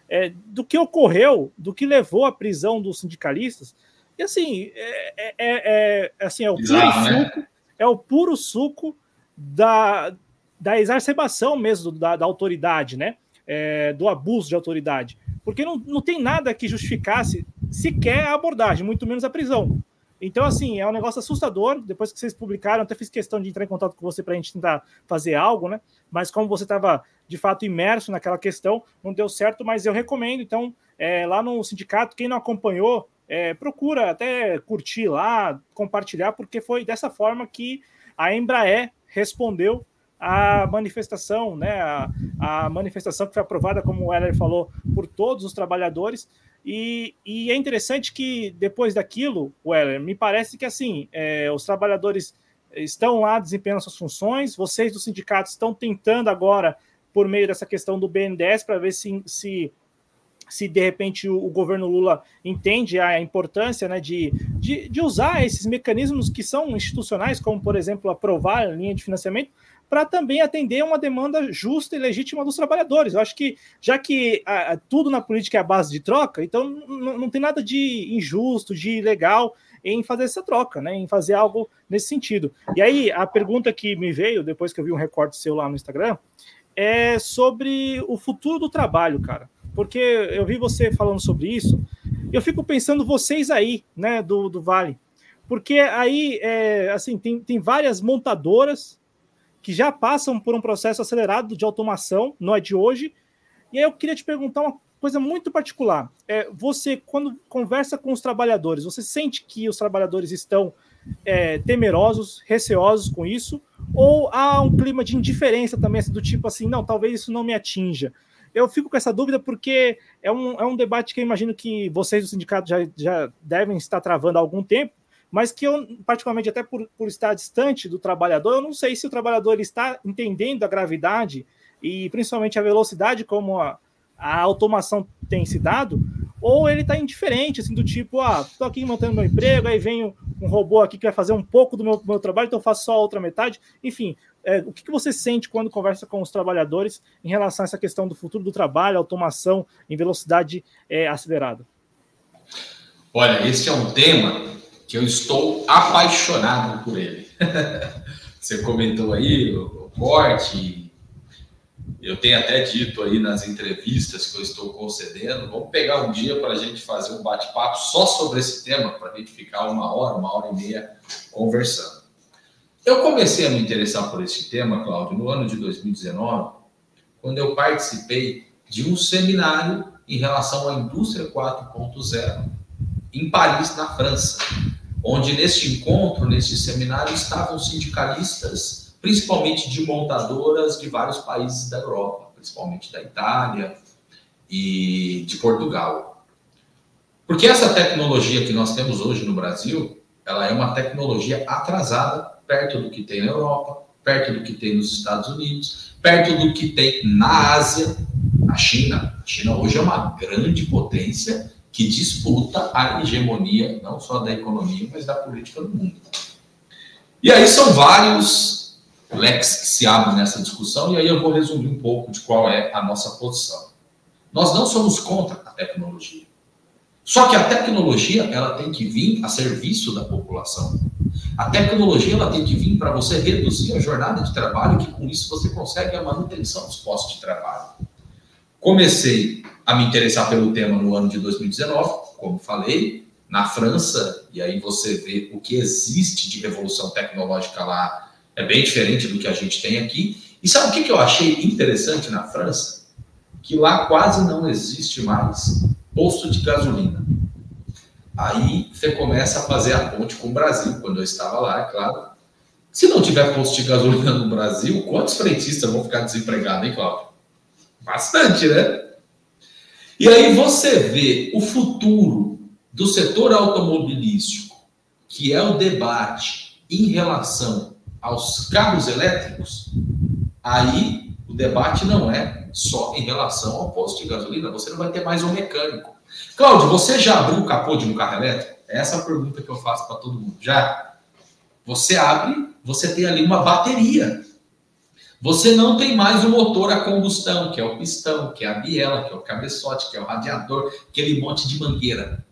é, do que ocorreu, do que levou à prisão dos sindicalistas. E assim, é, é, é, é assim, é o puro né? suco, é o puro suco da, da exacerbação mesmo da, da autoridade, né? É, do abuso de autoridade. Porque não, não tem nada que justificasse sequer a abordagem, muito menos a prisão. Então, assim, é um negócio assustador. Depois que vocês publicaram, até fiz questão de entrar em contato com você para a gente tentar fazer algo, né? Mas como você estava de fato imerso naquela questão, não deu certo. Mas eu recomendo, então, é, lá no sindicato, quem não acompanhou, é, procura até curtir lá, compartilhar, porque foi dessa forma que a Embraer respondeu a manifestação, né, a, a manifestação que foi aprovada, como o Heller falou, por todos os trabalhadores. E, e é interessante que depois daquilo, Weller, me parece que assim, é, os trabalhadores estão lá desempenhando suas funções, vocês do sindicato estão tentando agora, por meio dessa questão do BNDES, para ver se, se se de repente o, o, governo Lula entende a importância né, de, de, de, usar esses mecanismos que são institucionais, como, por exemplo, aprovar a linha de financiamento, para também atender uma demanda justa e legítima dos trabalhadores. Eu acho que, já que a, a, tudo na política é a base de troca, então não, tem nada de injusto, de ilegal em fazer essa troca, né, em fazer algo nesse sentido. E aí, a pergunta que me veio, depois que eu vi um recorte seu lá no Instagram, é sobre o futuro do trabalho, cara. Porque eu vi você falando sobre isso, eu fico pensando vocês aí, né, do, do Vale. Porque aí, é, assim, tem, tem várias montadoras que já passam por um processo acelerado de automação, não é de hoje. E aí eu queria te perguntar uma coisa muito particular. É, você, quando conversa com os trabalhadores, você sente que os trabalhadores estão é, temerosos, receosos com isso? Ou há um clima de indiferença também, assim, do tipo assim, não, talvez isso não me atinja? Eu fico com essa dúvida porque é um, é um debate que eu imagino que vocês do sindicato já, já devem estar travando há algum tempo, mas que eu, particularmente, até por, por estar distante do trabalhador, eu não sei se o trabalhador ele está entendendo a gravidade e principalmente a velocidade como a, a automação tem se dado, ou ele está indiferente, assim, do tipo, ah, estou aqui mantendo meu emprego, aí vem um robô aqui que vai fazer um pouco do meu, meu trabalho, então eu faço só a outra metade. Enfim, é, o que, que você sente quando conversa com os trabalhadores em relação a essa questão do futuro do trabalho, automação em velocidade é, acelerada? Olha, esse é um tema que eu estou apaixonado por ele. Você comentou aí o, corte, eu tenho até dito aí nas entrevistas que eu estou concedendo, vamos pegar um dia para a gente fazer um bate-papo só sobre esse tema, para a gente ficar uma hora, uma hora e meia conversando. Eu comecei a me interessar por esse tema, Cláudio, no ano de 2019, quando eu participei de um seminário em relação à indústria 4.0 em Paris, na França onde neste encontro, neste seminário, estavam sindicalistas, principalmente de montadoras de vários países da Europa, principalmente da Itália e de Portugal. Porque essa tecnologia que nós temos hoje no Brasil, ela é uma tecnologia atrasada perto do que tem na Europa, perto do que tem nos Estados Unidos, perto do que tem na Ásia, a China. A China hoje é uma grande potência que disputa a hegemonia, não só da economia, mas da política do mundo. E aí são vários leques que se abrem nessa discussão, e aí eu vou resumir um pouco de qual é a nossa posição. Nós não somos contra a tecnologia. Só que a tecnologia ela tem que vir a serviço da população. A tecnologia ela tem que vir para você reduzir a jornada de trabalho, que com isso você consegue a manutenção dos postos de trabalho. Comecei a me interessar pelo tema no ano de 2019, como falei, na França, e aí você vê o que existe de revolução tecnológica lá, é bem diferente do que a gente tem aqui. E sabe o que, que eu achei interessante na França? Que lá quase não existe mais posto de gasolina. Aí você começa a fazer a ponte com o Brasil, quando eu estava lá, é claro. Se não tiver posto de gasolina no Brasil, quantos frentistas vão ficar desempregados, hein, Cláudio? Bastante, né? E aí você vê o futuro do setor automobilístico, que é o debate em relação aos carros elétricos, aí o debate não é só em relação ao posto de gasolina, você não vai ter mais um mecânico. Cláudio, você já abriu o capô de um carro elétrico? Essa é a pergunta que eu faço para todo mundo. Já? Você abre, você tem ali uma bateria. Você não tem mais o motor a combustão, que é o pistão, que é a biela, que é o cabeçote, que é o radiador, aquele monte de mangueira.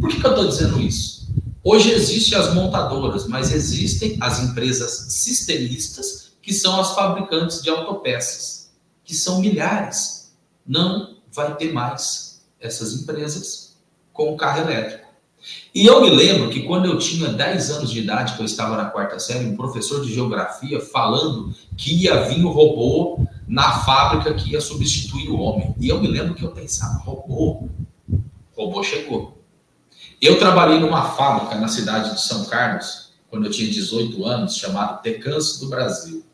Por que, que eu estou dizendo isso? Hoje existem as montadoras, mas existem as empresas sistemistas, que são as fabricantes de autopeças, que são milhares. Não vai ter mais essas empresas com carro elétrico. E eu me lembro que quando eu tinha 10 anos de idade, que eu estava na quarta série, um professor de geografia falando que ia vir o robô na fábrica que ia substituir o homem. E eu me lembro que eu pensava, robô? Robô chegou. Eu trabalhei numa fábrica na cidade de São Carlos, quando eu tinha 18 anos, chamada Tecans do Brasil,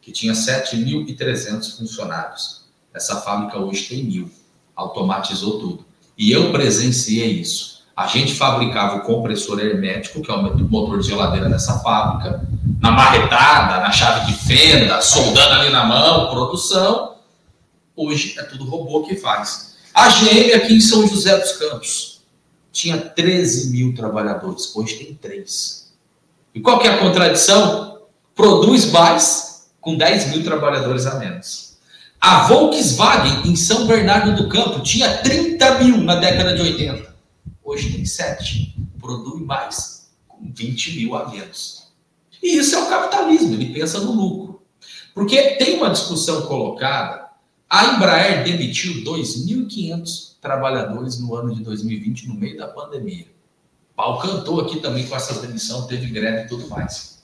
que tinha 7.300 funcionários. Essa fábrica hoje tem mil, automatizou tudo. E eu presenciei isso. A gente fabricava o compressor hermético, que é o motor de geladeira dessa fábrica, na marretada, na chave de fenda, soldando ali na mão, produção. Hoje é tudo robô que faz. A GM aqui em São José dos Campos tinha 13 mil trabalhadores, hoje tem 3. E qual que é a contradição? Produz mais com 10 mil trabalhadores a menos. A Volkswagen em São Bernardo do Campo tinha 30 mil na década de 80. Hoje tem 7. Produz mais com 20 mil a menos. E isso é o capitalismo, ele pensa no lucro. Porque tem uma discussão colocada a Embraer demitiu 2.500 trabalhadores no ano de 2020, no meio da pandemia. O pau cantou aqui também com essa demissão, teve greve e tudo mais.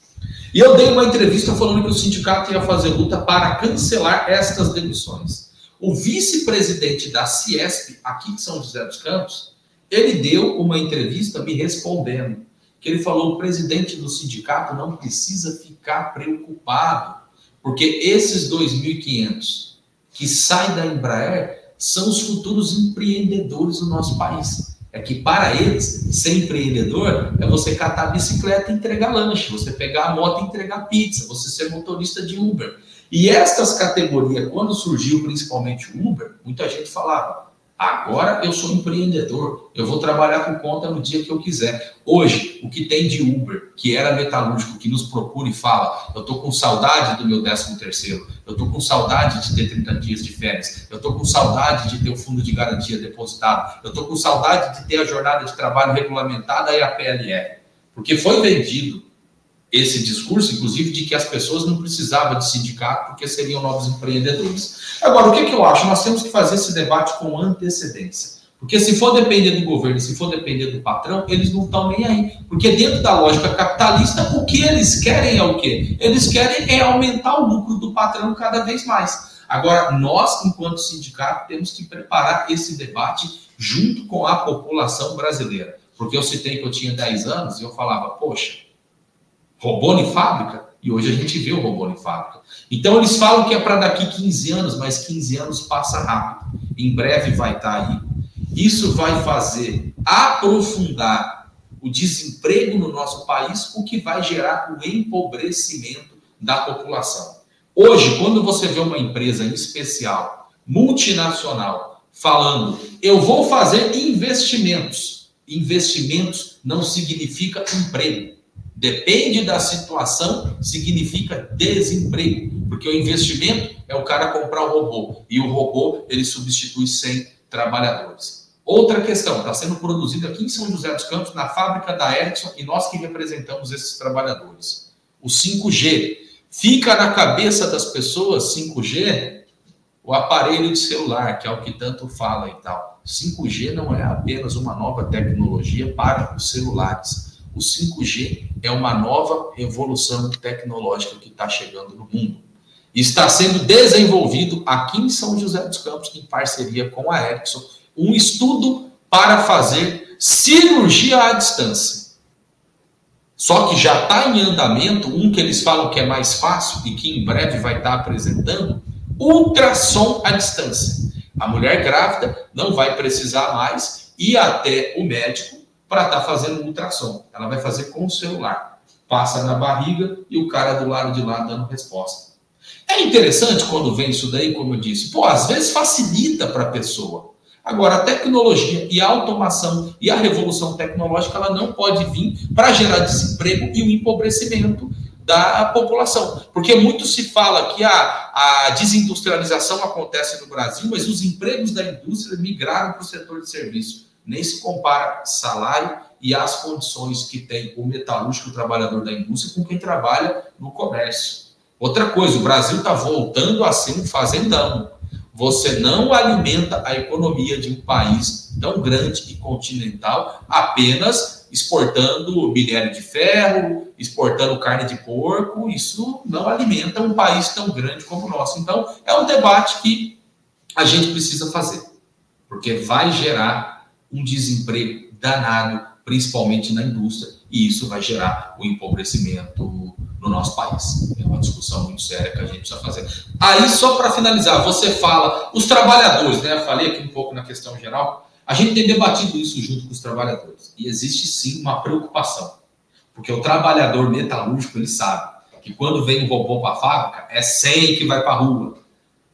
E eu dei uma entrevista falando que o sindicato ia fazer luta para cancelar estas demissões. O vice-presidente da Ciesp, aqui de São José dos Campos, ele deu uma entrevista me respondendo, que ele falou, o presidente do sindicato não precisa ficar preocupado, porque esses 2.500 que sai da Embraer são os futuros empreendedores do nosso país. É que para eles, ser empreendedor é você catar bicicleta e entregar lanche, você pegar a moto e entregar pizza, você ser motorista de Uber. E estas categorias, quando surgiu principalmente o Uber, muita gente falava: Agora eu sou empreendedor, eu vou trabalhar com conta no dia que eu quiser. Hoje, o que tem de Uber, que era metalúrgico, que nos procura e fala: eu estou com saudade do meu 13 terceiro, eu estou com saudade de ter 30 dias de férias, eu estou com saudade de ter o fundo de garantia depositado, eu estou com saudade de ter a jornada de trabalho regulamentada e a PLR. Porque foi vendido esse discurso, inclusive, de que as pessoas não precisavam de sindicato porque seriam novos empreendedores. Agora, o que, que eu acho? Nós temos que fazer esse debate com antecedência. Porque se for depender do governo, se for depender do patrão, eles não estão nem aí. Porque dentro da lógica capitalista, o que eles querem é o quê? Eles querem é aumentar o lucro do patrão cada vez mais. Agora, nós, enquanto sindicato, temos que preparar esse debate junto com a população brasileira. Porque eu citei que eu tinha 10 anos e eu falava, poxa, robô em fábrica, e hoje a gente vê o robô em fábrica. Então eles falam que é para daqui 15 anos, mas 15 anos passa rápido. Em breve vai estar tá aí. Isso vai fazer aprofundar o desemprego no nosso país, o que vai gerar o empobrecimento da população. Hoje, quando você vê uma empresa em especial, multinacional, falando, eu vou fazer investimentos. Investimentos não significa emprego. Depende da situação, significa desemprego, porque o investimento é o cara comprar o robô e o robô ele substitui 100 trabalhadores. Outra questão, está sendo produzido aqui em São José dos Campos, na fábrica da Ericsson, e nós que representamos esses trabalhadores. O 5G. Fica na cabeça das pessoas 5G o aparelho de celular, que é o que tanto fala e tal. 5G não é apenas uma nova tecnologia para os celulares o 5G é uma nova revolução tecnológica que está chegando no mundo. Está sendo desenvolvido aqui em São José dos Campos, em parceria com a Ericsson, um estudo para fazer cirurgia à distância. Só que já está em andamento um que eles falam que é mais fácil e que em breve vai estar tá apresentando, ultrassom à distância. A mulher grávida não vai precisar mais ir até o médico para estar tá fazendo ultrassom. Ela vai fazer com o celular. Passa na barriga e o cara do lado de lá dando resposta. É interessante quando vem isso daí, como eu disse. Pô, às vezes facilita para a pessoa. Agora, a tecnologia e a automação e a revolução tecnológica, ela não pode vir para gerar desemprego e o empobrecimento da população. Porque muito se fala que a, a desindustrialização acontece no Brasil, mas os empregos da indústria migraram para o setor de serviço nem se compara salário e as condições que tem o metalúrgico, o trabalhador da indústria, com quem trabalha no comércio. Outra coisa, o Brasil está voltando a ser um fazendão. Você não alimenta a economia de um país tão grande e continental apenas exportando minério de ferro, exportando carne de porco. Isso não alimenta um país tão grande como o nosso. Então, é um debate que a gente precisa fazer, porque vai gerar um desemprego danado principalmente na indústria, e isso vai gerar o empobrecimento no nosso país. É uma discussão muito séria que a gente precisa fazer. Aí, só para finalizar, você fala, os trabalhadores, né? Eu falei aqui um pouco na questão geral, a gente tem debatido isso junto com os trabalhadores, e existe sim uma preocupação, porque o trabalhador metalúrgico, ele sabe que quando vem um robô para a fábrica, é 100 que vai para a rua.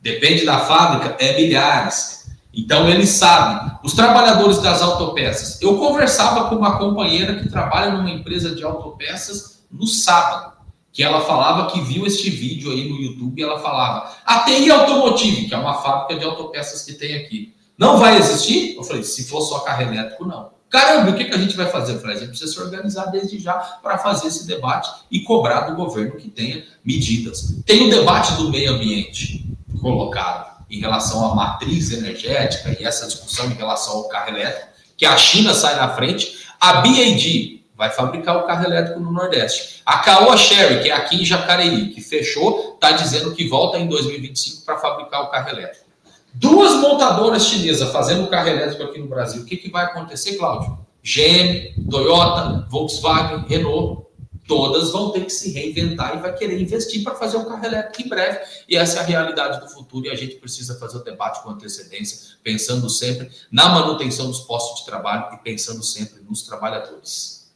Depende da fábrica, é milhares. Então ele sabe. Os trabalhadores das autopeças. Eu conversava com uma companheira que trabalha numa empresa de autopeças no sábado, que ela falava que viu este vídeo aí no YouTube ela falava: a TI Automotive, que é uma fábrica de autopeças que tem aqui, não vai existir? Eu falei: se for só carro elétrico, não. Caramba, o que, que a gente vai fazer? Falei, a gente precisa se organizar desde já para fazer esse debate e cobrar do governo que tenha medidas. Tem o debate do meio ambiente colocado em relação à matriz energética e essa discussão em relação ao carro elétrico, que a China sai na frente, a BAD vai fabricar o carro elétrico no Nordeste. A Caoa Sherry, que é aqui em Jacareí, que fechou, está dizendo que volta em 2025 para fabricar o carro elétrico. Duas montadoras chinesas fazendo carro elétrico aqui no Brasil. O que, que vai acontecer, Cláudio? GM, Toyota, Volkswagen, Renault, todas vão ter que se reinventar e vai querer investir para fazer um carro elétrico em breve. E essa é a realidade do futuro e a gente precisa fazer o debate com antecedência, pensando sempre na manutenção dos postos de trabalho e pensando sempre nos trabalhadores.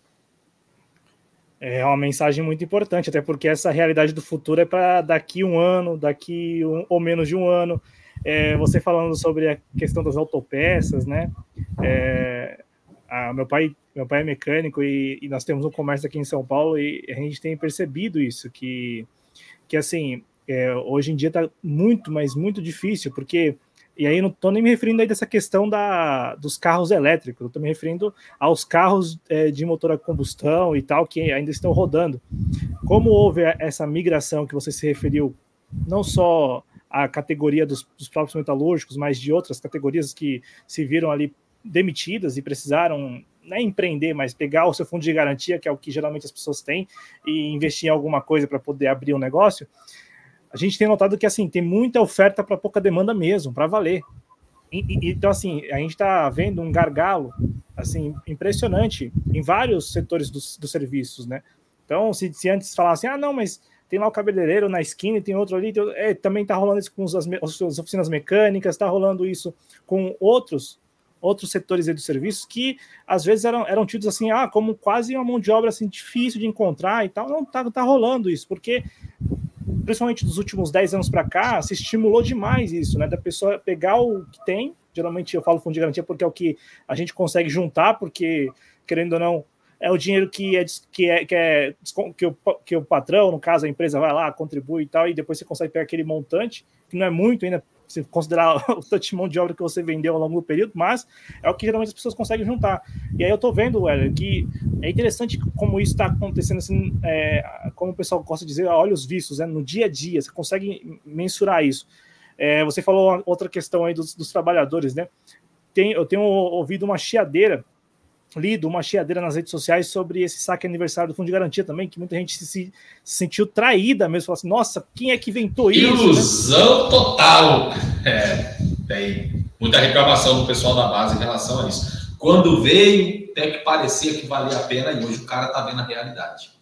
É uma mensagem muito importante, até porque essa realidade do futuro é para daqui um ano, daqui um, ou menos de um ano. É, você falando sobre a questão das autopeças, né? É, a, meu pai meu pai é mecânico e, e, nós temos um comércio aqui em São Paulo e a gente tem percebido isso que que assim é, hoje em dia está muito mas muito difícil porque e aí não estou nem me referindo aí dessa questão da, dos carros elétricos, estou me referindo aos carros é, de motor a combustão e tal que ainda estão rodando. Como houve essa migração que você se referiu, não só a categoria dos, dos, próprios metalúrgicos, mas de outras categorias que se viram ali demitidas e precisaram não é empreender, mas pegar o seu fundo de garantia, que é o que geralmente as pessoas têm, e investir em alguma coisa para poder abrir um negócio. A gente tem notado que assim tem muita oferta para pouca demanda mesmo, para valer. E, e, então assim a gente está vendo um gargalo assim impressionante em vários setores dos, dos serviços, né? Então se, se antes falassem ah não, mas tem lá o cabeleireiro na esquina e tem outro ali. Tem, é, também está rolando isso com as, as oficinas mecânicas, está rolando isso com outros outros setores do serviço que às vezes eram, eram tidos assim, ah, como quase uma mão de obra assim, difícil de encontrar e tal. Não está tá rolando isso, porque principalmente dos últimos 10 anos para cá, se estimulou demais isso, né? Da pessoa pegar o que tem, geralmente eu falo fundo de garantia porque é o que a gente consegue juntar, porque, querendo ou não, é o dinheiro que é, que é, que, é, que, o, que o patrão, no caso a empresa, vai lá, contribui e tal, e depois você consegue pegar aquele montante, que não é muito ainda, se considerar o tanto de mão de obra que você vendeu ao longo do período, mas é o que geralmente as pessoas conseguem juntar. E aí eu tô vendo, Weller, que é interessante como isso está acontecendo, assim, é, como o pessoal gosta de dizer, olha os vistos, né, no dia a dia, você consegue mensurar isso. É, você falou outra questão aí dos, dos trabalhadores, né? Tem, eu tenho ouvido uma chiadeira lido uma chiadeira nas redes sociais sobre esse saque aniversário do Fundo de Garantia também, que muita gente se, se sentiu traída mesmo, falou assim, nossa, quem é que inventou isso? Né? Ilusão né? total! É, tem muita reclamação do pessoal da base em relação a isso. Quando veio, até que parecia que valia a pena e hoje o cara está vendo a realidade.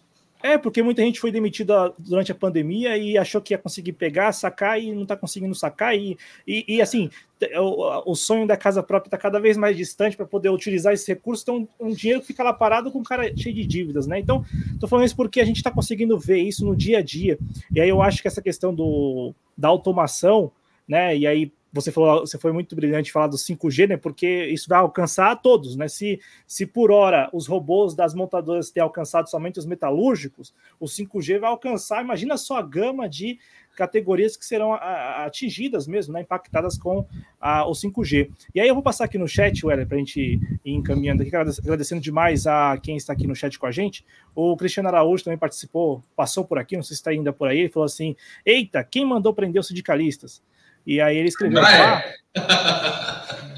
É, porque muita gente foi demitida durante a pandemia e achou que ia conseguir pegar, sacar e não está conseguindo sacar. E, e, e assim, o, o, sonho da casa própria está cada vez mais distante para poder utilizar esse recurso. Então, um dinheiro que fica lá parado com um cara cheio de dívidas, né? Então, estou falando isso porque a gente está conseguindo ver isso no dia a dia. E aí eu acho que essa questão do, da automação, né? E aí você falou, você foi muito brilhante falar do 5G, né? Porque isso vai alcançar a todos, né? Se, se por hora os robôs das montadoras têm alcançado somente os metalúrgicos, o 5G vai alcançar, imagina só a gama de categorias que serão atingidas mesmo, né, impactadas com a, o 5G. E aí eu vou passar aqui no chat, Weller, para a gente ir encaminhando aqui, agradecendo demais a quem está aqui no chat com a gente. O Cristiano Araújo também participou, passou por aqui, não sei se está ainda por aí, ele falou assim: Eita, quem mandou prender os sindicalistas? E aí ele escreveu: bah,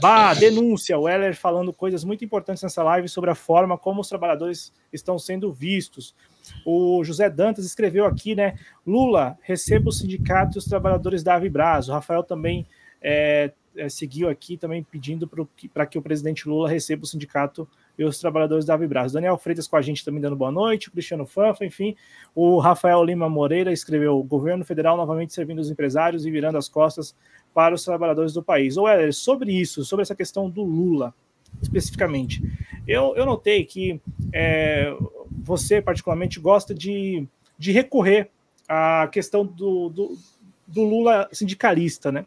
bah, denúncia. O Heller falando coisas muito importantes nessa live sobre a forma como os trabalhadores estão sendo vistos. O José Dantas escreveu aqui, né? Lula, receba o sindicato e os trabalhadores da Avibras. O Rafael também é, é, seguiu aqui, também pedindo para que o presidente Lula receba o sindicato e os trabalhadores da Vibras. Daniel Freitas com a gente também dando boa noite, o Cristiano Fanfa, enfim, o Rafael Lima Moreira escreveu: governo federal novamente servindo os empresários e virando as costas para os trabalhadores do país. Ou é sobre isso, sobre essa questão do Lula especificamente. Eu, eu notei que é, você, particularmente, gosta de, de recorrer à questão do, do, do Lula sindicalista, né?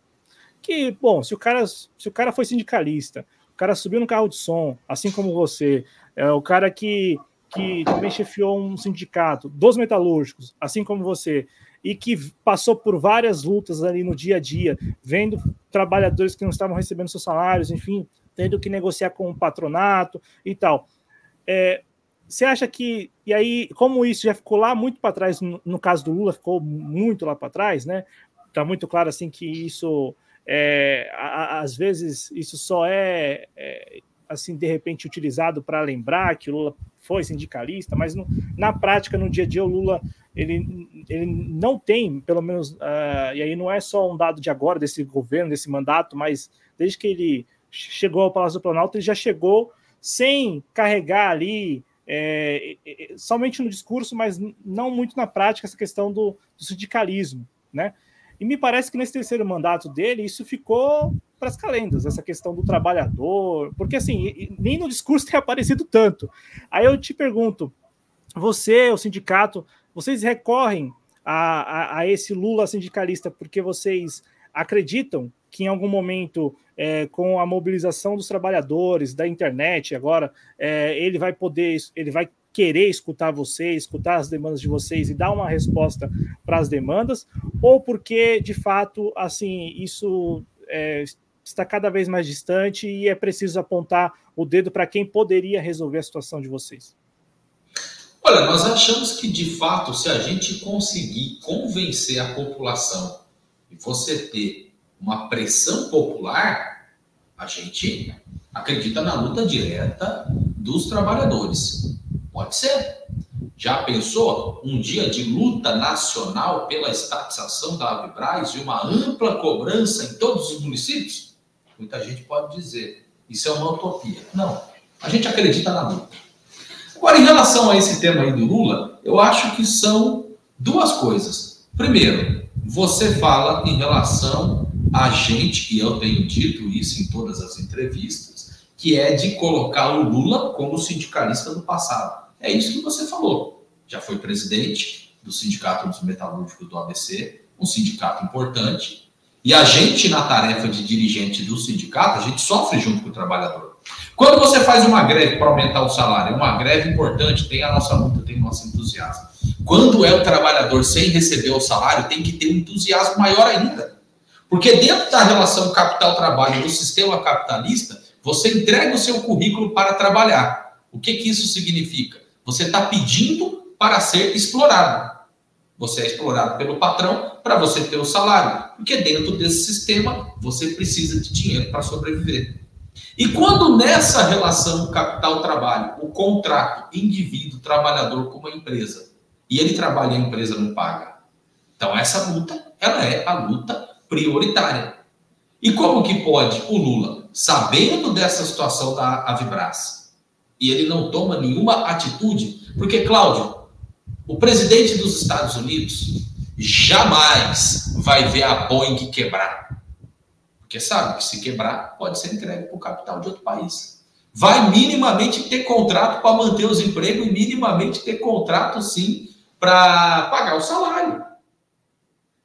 Que, bom, se o cara, se o cara foi sindicalista, cara subiu no carro de som, assim como você, é o cara que, que também chefiou um sindicato dos metalúrgicos, assim como você, e que passou por várias lutas ali no dia a dia, vendo trabalhadores que não estavam recebendo seus salários, enfim, tendo que negociar com o patronato e tal. É, você acha que. E aí, como isso já ficou lá muito para trás, no, no, caso do Lula, ficou muito lá para trás, né? Está muito claro assim que isso. É, a, às vezes isso só é, é assim de repente utilizado para lembrar que o Lula foi sindicalista, mas no, na prática, no dia a dia, o Lula ele, ele não tem, pelo menos, uh, e aí não é só um dado de agora, desse governo, desse mandato, mas desde que ele chegou ao Palácio do Planalto, ele já chegou sem carregar ali é, somente no discurso, mas não muito na prática, essa questão do, do, sindicalismo, né? E me parece que nesse terceiro mandato dele, isso ficou para as calendas, essa questão do trabalhador, porque assim, nem no discurso tem aparecido tanto. Aí eu te pergunto, você, o sindicato, vocês recorrem a, a, a esse Lula sindicalista porque vocês acreditam que em algum momento, é, com a mobilização dos trabalhadores, da internet, agora, é, ele vai poder, ele vai querer escutar vocês, escutar as demandas de vocês e dar uma resposta para as demandas, ou porque, de fato, assim, isso é, está cada vez mais distante e é preciso apontar o dedo para quem poderia resolver a situação de vocês? Olha, nós achamos que, de fato, se a gente conseguir convencer a população e você ter uma pressão popular, a gente acredita na luta direta dos trabalhadores. Pode ser. Já pensou um dia de luta nacional pela estatização da Avibraz e uma ampla cobrança em todos os municípios? Muita gente pode dizer, isso é uma utopia. Não, a gente acredita na luta. Agora, em relação a esse tema aí do Lula, eu acho que são duas coisas. Primeiro, você fala em relação a gente, e eu tenho dito isso em todas as entrevistas, que é de colocar o Lula como sindicalista do passado. É isso que você falou. Já foi presidente do Sindicato dos Metalúrgicos do ABC, um sindicato importante, e a gente, na tarefa de dirigente do sindicato, a gente sofre junto com o trabalhador. Quando você faz uma greve para aumentar o salário, uma greve importante, tem a nossa luta, tem o nosso entusiasmo. Quando é o trabalhador sem receber o salário, tem que ter um entusiasmo maior ainda. Porque dentro da relação capital-trabalho do sistema capitalista, você entrega o seu currículo para trabalhar. O que, que isso significa? Você está pedindo para ser explorado. Você é explorado pelo patrão para você ter o salário. Porque dentro desse sistema, você precisa de dinheiro para sobreviver. E quando nessa relação capital-trabalho, o contrato indivíduo-trabalhador com uma empresa, e ele trabalha e a empresa não paga, então essa luta, ela é a luta prioritária. E como que pode o Lula, sabendo dessa situação da Avibras, e ele não toma nenhuma atitude? Porque, Cláudio, o presidente dos Estados Unidos jamais vai ver a Boeing quebrar. Porque sabe que se quebrar, pode ser entregue para o capital de outro país. Vai minimamente ter contrato para manter os empregos e minimamente ter contrato, sim, para pagar o salário.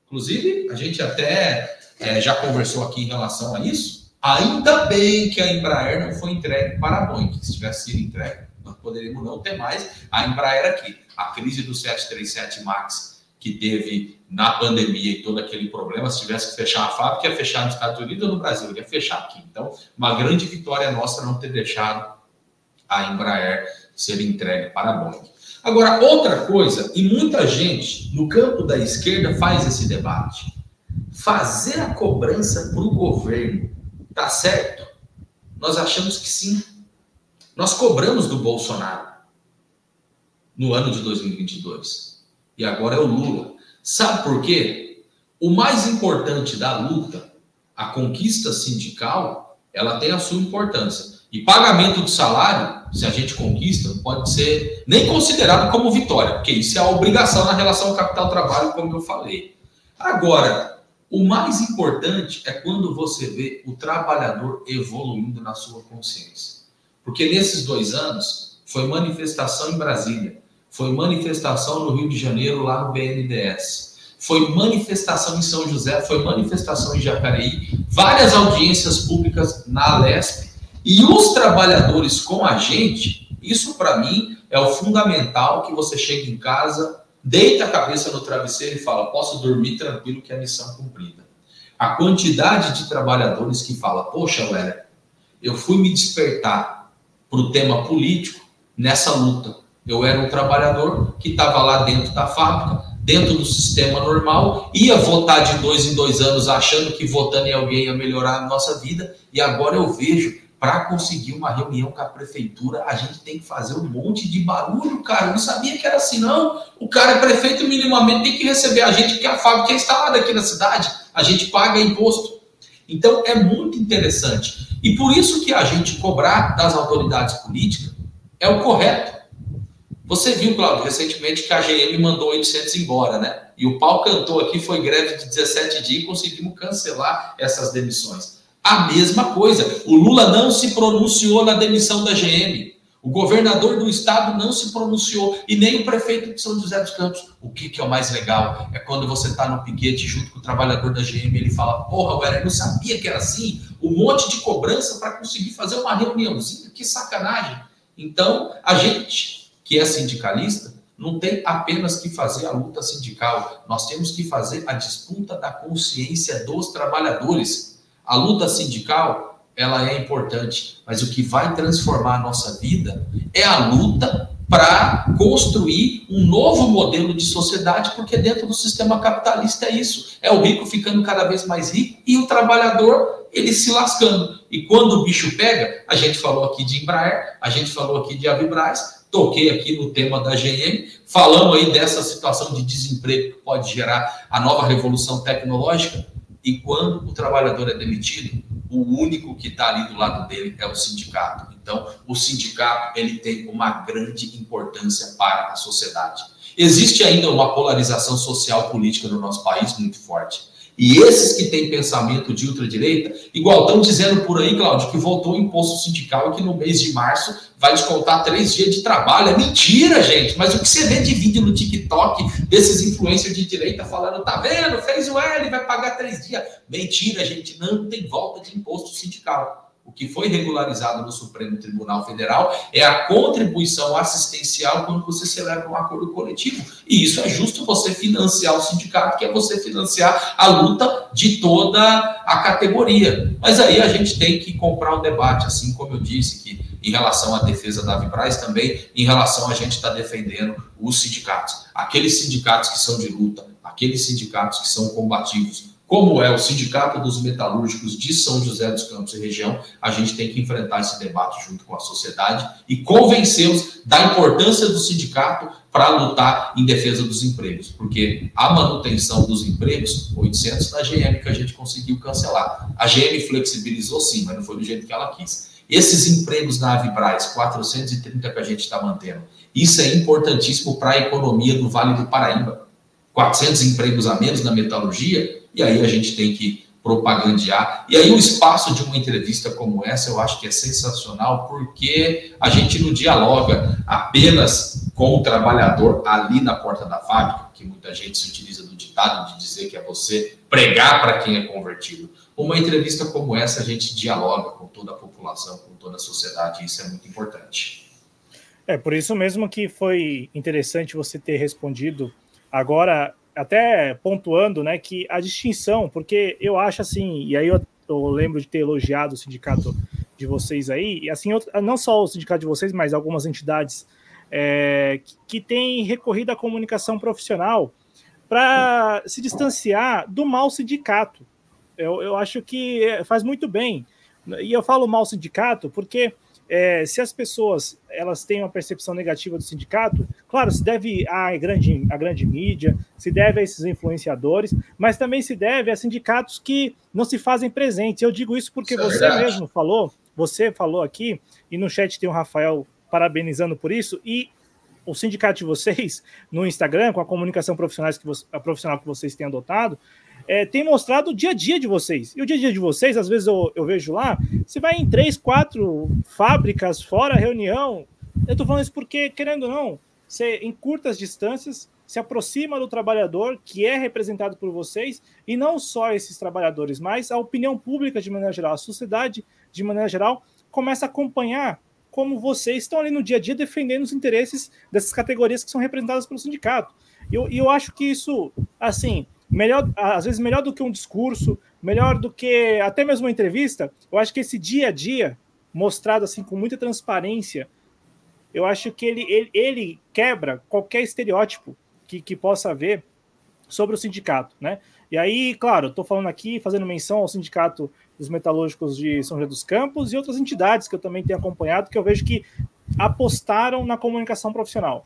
Inclusive, a gente até é, já conversou aqui em relação a isso. Ainda bem que a Embraer não foi entregue para a Boeing, se tivesse sido entregue, nós poderíamos não ter mais a Embraer aqui. A crise do 737 MAX que teve na pandemia e todo aquele problema, se tivesse que fechar a fábrica, ia fechar nos Estados Unidos ou no Brasil, ia fechar aqui. Então, uma grande vitória nossa não ter deixado a Embraer ser entregue para a Boeing. Agora, outra coisa, e muita gente no campo da esquerda faz esse debate. Fazer a cobrança para o governo, tá certo? Nós achamos que sim. Nós cobramos do Bolsonaro no ano de 2022. E agora é o Lula. Sabe por quê? O mais importante da luta, a conquista sindical, ela tem a sua importância. E pagamento de salário se a gente conquista, pode ser nem considerado como vitória, porque isso é a obrigação na relação capital-trabalho, como eu falei. Agora, o mais importante é quando você vê o trabalhador evoluindo na sua consciência. Porque nesses dois anos, foi manifestação em Brasília, foi manifestação no Rio de Janeiro, lá no BNDES, foi manifestação em São José, foi manifestação em Jacareí, várias audiências públicas na Alesp, e os trabalhadores com a gente, isso para mim é o fundamental que você chega em casa, deita a cabeça no travesseiro e fala: posso dormir tranquilo que é missão cumprida. A quantidade de trabalhadores que fala: poxa, Wélia, eu fui me despertar para o tema político nessa luta. Eu era um trabalhador que estava lá dentro da fábrica, dentro do sistema normal, ia votar de dois em dois anos achando que votando em alguém ia melhorar a nossa vida, e agora eu vejo para conseguir uma reunião com a prefeitura, a gente tem que fazer um monte de barulho, cara. Eu não sabia que era assim, não. O cara é prefeito, minimamente, tem que receber a gente, porque a fábrica é instalada aqui na cidade, a gente paga imposto. Então, é muito interessante. E por isso que a gente cobrar das autoridades políticas é o correto. Você viu, Claudio, recentemente que a GM mandou 800 embora, né? E o pau cantou aqui, foi greve de 17 dias e conseguimos cancelar essas demissões. A mesma coisa. O Lula não se pronunciou na demissão da GM. O governador do estado não se pronunciou e nem o prefeito de São José dos Campos. O que, que é o mais legal? É quando você está no piquete junto com o trabalhador da GM ele fala: Porra, ué, eu não sabia que era assim. Um monte de cobrança para conseguir fazer uma reuniãozinha. Que sacanagem. Então, a gente que é sindicalista não tem apenas que fazer a luta sindical, nós temos que fazer a disputa da consciência dos trabalhadores a luta sindical, ela é importante, mas o que vai transformar a nossa vida é a luta para construir um novo modelo de sociedade, porque dentro do sistema capitalista é isso. É o rico ficando cada vez mais rico e o trabalhador ele se lascando. E quando o bicho pega, a gente falou aqui de Embraer, a gente falou aqui de Avibraz, toquei aqui no tema da GM, falamos aí dessa situação de desemprego que pode gerar a nova revolução tecnológica. E quando o trabalhador é demitido, o único que está ali do lado dele é o sindicato. Então, o sindicato ele tem uma grande importância para a sociedade. Existe ainda uma polarização social política no nosso país muito forte. E esses que têm pensamento de ultradireita, igual estão dizendo por aí, Cláudio, que voltou o imposto sindical e que no mês de março vai descontar três dias de trabalho. É mentira, gente. Mas o que você vê de vídeo no TikTok desses influencers de direita falando, tá vendo? Fez o L, vai pagar três dias. Mentira, gente. Não tem volta de imposto sindical o que foi regularizado no Supremo Tribunal Federal é a contribuição assistencial quando você celebra um acordo coletivo. E isso é justo você financiar o sindicato, que é você financiar a luta de toda a categoria. Mas aí a gente tem que comprar o debate, assim como eu disse, que em relação à defesa da Vibraz, também em relação a gente estar tá defendendo os sindicatos. Aqueles sindicatos que são de luta, aqueles sindicatos que são combativos, como é o Sindicato dos Metalúrgicos de São José dos Campos e região, a gente tem que enfrentar esse debate junto com a sociedade e convencê-los da importância do sindicato para lutar em defesa dos empregos, porque a manutenção dos empregos, 800 na GM que a gente conseguiu cancelar. A GM flexibilizou sim, mas não foi do jeito que ela quis. Esses empregos na Avibraz, 430 que a gente está mantendo, isso é importantíssimo para a economia do Vale do Paraíba. 400 empregos a menos na metalurgia, e aí a gente tem que propagandear. E aí o espaço de uma entrevista como essa eu acho que é sensacional, porque a gente não dialoga apenas com o trabalhador ali na porta da fábrica, que muita gente se utiliza do ditado de dizer que é você pregar para quem é convertido. Uma entrevista como essa a gente dialoga com toda a população, com toda a sociedade, e isso é muito importante. É por isso mesmo que foi interessante você ter respondido agora até pontuando, né, que a distinção, porque eu acho assim, e aí eu, eu lembro de ter elogiado o sindicato de vocês aí, e assim, não só o sindicato de vocês, mas algumas entidades é, que, que têm recorrido à comunicação profissional para se distanciar do mau sindicato. Eu, eu acho que faz muito bem. E eu falo mal sindicato porque é, se as pessoas elas têm uma percepção negativa do sindicato, claro, se deve à grande, à grande mídia, se deve a esses influenciadores, mas também se deve a sindicatos que não se fazem presentes. Eu digo isso porque isso é você é mesmo falou, você falou aqui, e no chat tem o Rafael parabenizando por isso e o sindicato de vocês no Instagram, com a comunicação profissional que, você, profissional que vocês têm adotado, é, tem mostrado o dia a dia de vocês. E o dia a dia de vocês, às vezes eu, eu vejo lá, você vai em três, quatro fábricas, fora reunião. Eu tô falando isso porque, querendo ou não, você, em curtas distâncias, se aproxima do trabalhador que é representado por vocês, e não só esses trabalhadores, mas a opinião pública de maneira geral, a sociedade de maneira geral, começa a acompanhar como vocês estão ali no dia a dia defendendo os interesses dessas categorias que são representadas pelo sindicato. E eu, eu acho que isso, assim, melhor, às vezes melhor do que um discurso, melhor do que até mesmo uma entrevista, eu acho que esse dia a dia, mostrado assim com muita transparência, eu acho que ele, ele, ele quebra qualquer estereótipo que, que possa haver sobre o sindicato, né? E aí, claro, estou falando aqui, fazendo menção ao Sindicato dos Metalúrgicos de São José dos Campos e outras entidades que eu também tenho acompanhado, que eu vejo que apostaram na comunicação profissional.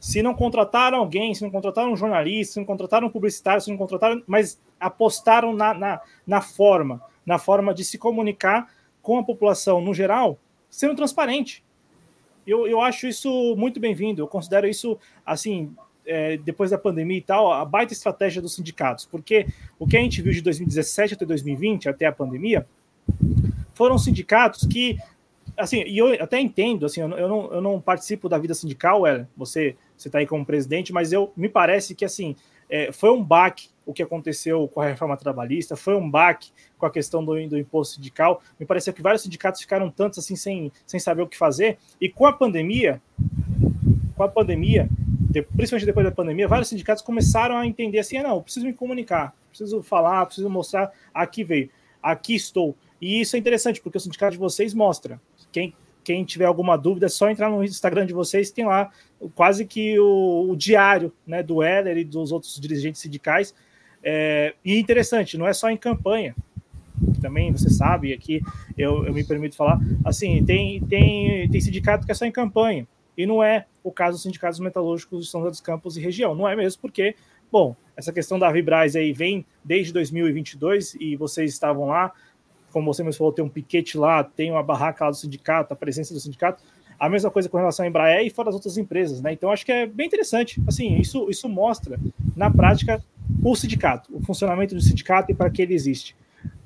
Se não contrataram alguém, se não contrataram um jornalista, se não contrataram um publicitário, se não contrataram, mas apostaram na, na, na forma, na forma de se comunicar com a população no geral, sendo transparente. Eu, eu acho isso muito bem-vindo. Eu considero isso, assim, é, depois da pandemia e tal, a baita estratégia dos sindicatos, porque o que a gente viu de 2017 até 2020, até a pandemia, foram sindicatos que, assim, e eu até entendo, assim, eu não, eu não participo da vida sindical, é, você você está aí como presidente, mas eu me parece que, assim, é, foi um baque o que aconteceu com a reforma trabalhista, foi um baque com a questão do, do imposto sindical. Me pareceu que vários sindicatos ficaram tantos assim sem, sem saber o que fazer. E com a pandemia, com a pandemia, principalmente depois da pandemia, vários sindicatos começaram a entender assim: ah, não, preciso me comunicar, preciso falar, preciso mostrar, aqui veio, aqui estou. E isso é interessante, porque o sindicato de vocês mostra. Quem, quem tiver alguma dúvida, é só entrar no Instagram de vocês, tem lá quase que o, o diário né, do Heller e dos outros dirigentes sindicais. É, e interessante, não é só em campanha, também você sabe, aqui eu, eu me permito falar, assim, tem, tem, tem sindicato que é só em campanha. E não é o caso dos sindicatos metalúrgicos de São José dos Campos e região. Não é mesmo, porque, bom, essa questão da Vibraz aí vem desde 2022 e vocês estavam lá, como você mesmo falou, tem um piquete lá, tem uma barraca lá do sindicato, a presença do sindicato. A mesma coisa com relação à Embraer e fora das outras empresas, né? Então acho que é bem interessante. Assim, isso, isso mostra, na prática, o sindicato, o funcionamento do sindicato e para que ele existe.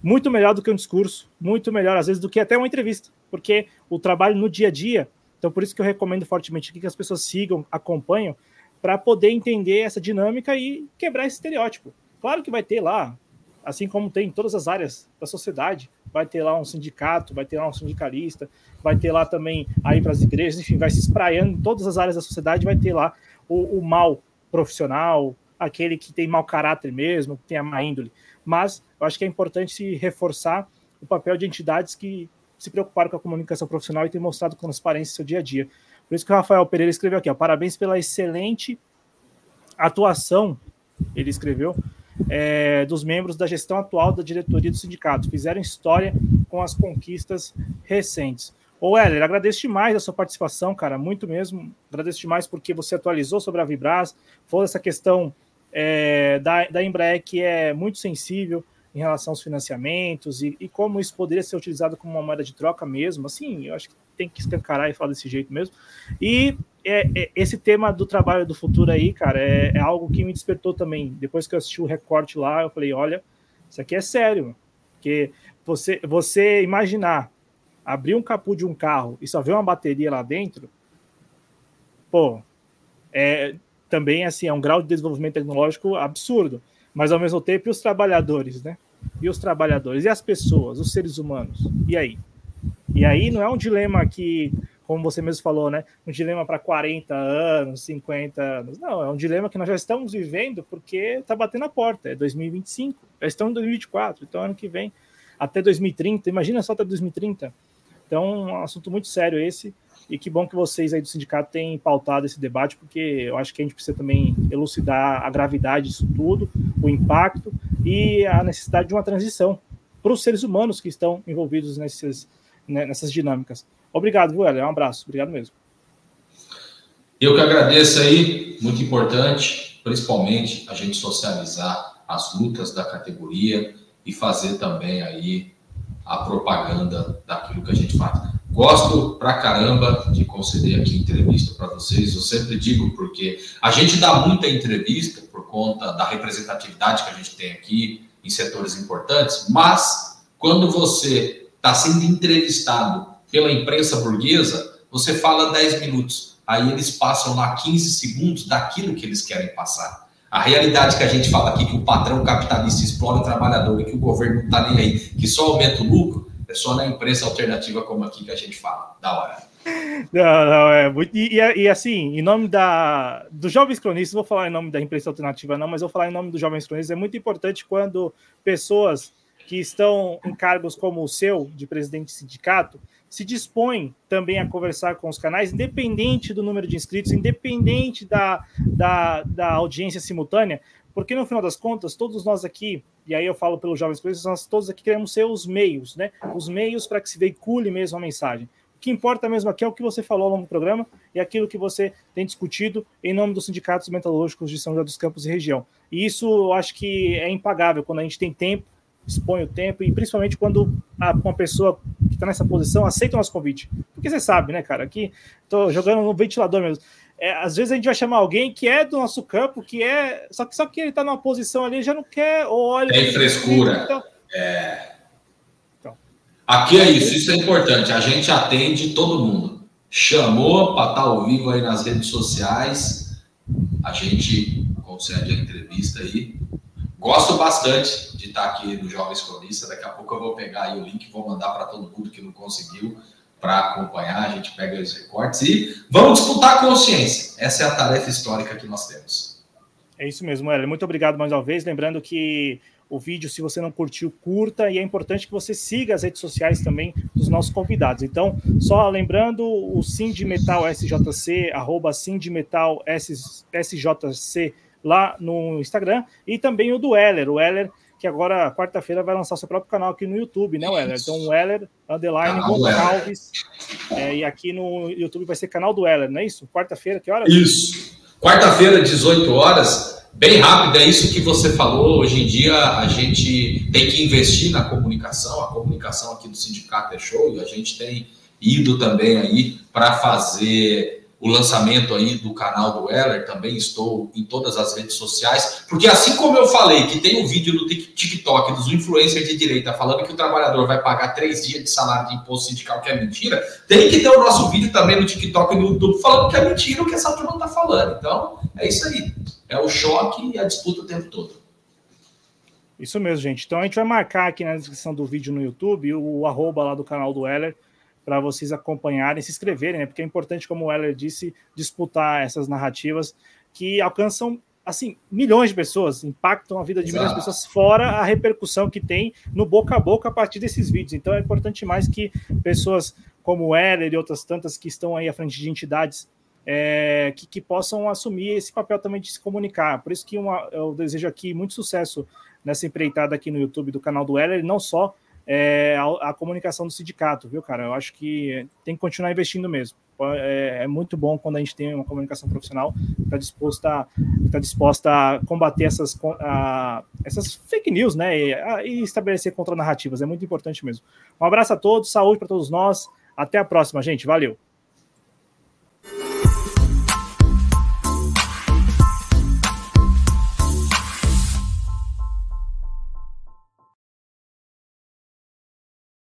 Muito melhor do que um discurso, muito melhor, às vezes, do que até uma entrevista, porque o trabalho no dia a dia então, por isso que eu recomendo fortemente que as pessoas sigam, acompanham, para poder entender essa dinâmica e quebrar esse estereótipo. Claro que vai ter lá, assim como tem em todas as áreas da sociedade, vai ter lá um sindicato, vai ter lá um sindicalista, vai ter lá também aí para as igrejas, enfim, vai se espraiando em todas as áreas da sociedade, vai ter lá o, o mal profissional, aquele que tem mau caráter mesmo, que tem a má índole. Mas eu acho que é importante se reforçar o papel de entidades que se preocuparam com a comunicação profissional e têm mostrado transparência no seu dia a dia. Por isso que o Rafael Pereira escreveu aqui, ó, parabéns pela excelente atuação, ele escreveu, é, dos membros da gestão atual da diretoria do sindicato. Fizeram história com as conquistas recentes. Ô, Heller, agradeço demais a sua participação, cara, muito mesmo. Agradeço demais porque você atualizou sobre a Vibras, falou essa questão é, da, da Embraer que é muito sensível, em relação aos financiamentos e, e, como isso poderia ser utilizado como uma moeda de troca mesmo. Assim, eu acho que tem que escancarar e falar desse jeito mesmo. E é, é, esse tema do trabalho do futuro aí, cara, é, é, algo que me despertou também. Depois que eu assisti o recorte lá, eu falei: olha, isso aqui é sério. Porque você, você imaginar abrir um capô de um carro e só ver uma bateria lá dentro, pô, é também assim, é um grau de desenvolvimento tecnológico absurdo mas ao mesmo tempo e os trabalhadores, né? E os trabalhadores, e as pessoas, os seres humanos, e aí? E aí não é um dilema que, como você mesmo falou, né? Um dilema para 40 anos, 50 anos. Não, é um dilema que nós já estamos vivendo porque está batendo a porta. É 2025, já estamos em 2024, então ano que vem, até 2030, imagina só até 2030. Então, um assunto muito sério esse. E que bom que vocês aí do sindicato têm pautado esse debate, porque eu acho que a gente precisa também elucidar a gravidade disso tudo, o impacto e a necessidade de uma transição para os seres humanos que estão envolvidos nesses, né, nessas dinâmicas. Obrigado, viu, Um abraço. Obrigado mesmo. Eu que agradeço aí, muito importante, principalmente a gente socializar as lutas da categoria e fazer também aí a propaganda daquilo que a gente faz. Gosto pra caramba de conceder aqui entrevista para vocês. Eu sempre digo porque a gente dá muita entrevista por conta da representatividade que a gente tem aqui em setores importantes, mas quando você está sendo entrevistado pela imprensa burguesa, você fala 10 minutos. Aí eles passam lá 15 segundos daquilo que eles querem passar. A realidade que a gente fala aqui, que o patrão capitalista explora o trabalhador e que o governo não está nem aí, que só aumenta o lucro, é só na imprensa alternativa como aqui que a gente fala. Da hora. Não, não, é muito. E, e, assim, em nome da, dos jovens cronistas, vou falar em nome da imprensa alternativa, não, mas vou falar em nome dos jovens cronistas. É muito importante quando pessoas que estão em cargos como o seu, de presidente de sindicato, se dispõem também a conversar com os canais, independente do número de inscritos, independente da, da, da audiência simultânea, porque no final das contas, todos nós aqui, e aí eu falo pelos jovens coisas, nós todos aqui queremos ser os meios, né? Os meios para que se veicule mesmo a mensagem. O que importa mesmo aqui é o que você falou ao longo do programa e aquilo que você tem discutido em nome dos sindicatos metalúrgicos de São José dos Campos e região. E isso eu acho que é impagável quando a gente tem tempo, expõe o tempo, e principalmente quando uma pessoa que está nessa posição aceita o nosso convite. Porque você sabe, né, cara? Aqui estou jogando no ventilador mesmo é, às vezes a gente vai chamar alguém que é do nosso campo, que é. Só que, só que ele está numa posição ali, já não quer, ou olha. Tem frescura. Então... É... Então. Aqui é isso, isso é importante. A gente atende todo mundo. Chamou para estar tá ao vivo aí nas redes sociais, a gente concede a entrevista aí. Gosto bastante de estar aqui no Jovens Cronistas. Daqui a pouco eu vou pegar o link vou mandar para todo mundo que não conseguiu para acompanhar, a gente pega os recortes e vamos disputar a consciência. Essa é a tarefa histórica que nós temos. É isso mesmo, Hélio. Muito obrigado mais uma vez. Lembrando que o vídeo, se você não curtiu, curta e é importante que você siga as redes sociais também dos nossos convidados. Então, só lembrando, o Sindimetal SJC, arroba Sindimetal SJC lá no Instagram, e também o do Heller, o Heller que agora, quarta-feira, vai lançar seu próprio canal aqui no YouTube, né, Weller? Então, Weller, underline, Gonçalves. É, e aqui no YouTube vai ser canal do Weller, não é isso? Quarta-feira, que horas? Isso. Quarta-feira, 18 horas. Bem rápido, é isso que você falou. Hoje em dia, a gente tem que investir na comunicação. A comunicação aqui do sindicato é show e a gente tem ido também aí para fazer o lançamento aí do canal do Weller, também estou em todas as redes sociais, porque assim como eu falei que tem um vídeo no TikTok dos influencers de direita falando que o trabalhador vai pagar três dias de salário de imposto sindical, que é mentira, tem que ter o nosso vídeo também no TikTok e no YouTube falando que é mentira o que essa turma está falando. Então, é isso aí. É o choque e a disputa o tempo todo. Isso mesmo, gente. Então a gente vai marcar aqui na descrição do vídeo no YouTube o, arroba lá do canal do Weller para vocês acompanharem, se inscreverem, né? Porque é importante, como o Heller disse, disputar essas narrativas que alcançam assim milhões de pessoas, impactam a vida de milhões de pessoas, fora a repercussão que tem no boca a boca a partir desses vídeos. Então é importante mais que pessoas como o Heller e outras tantas que estão aí à frente de entidades é, que, que, possam assumir esse papel também de se comunicar. Por isso que uma, eu desejo aqui muito sucesso nessa empreitada aqui no YouTube do canal do Heller, não só é, a, a, comunicação do sindicato, viu, cara? Eu acho que tem que continuar investindo mesmo. É, é muito bom quando a gente tem uma comunicação profissional que está disposta, tá disposta a combater essas, a, essas fake news, né? E, a, e estabelecer contranarrativas. É muito importante mesmo. Um abraço a todos, saúde para todos nós. Até a próxima, gente. Valeu.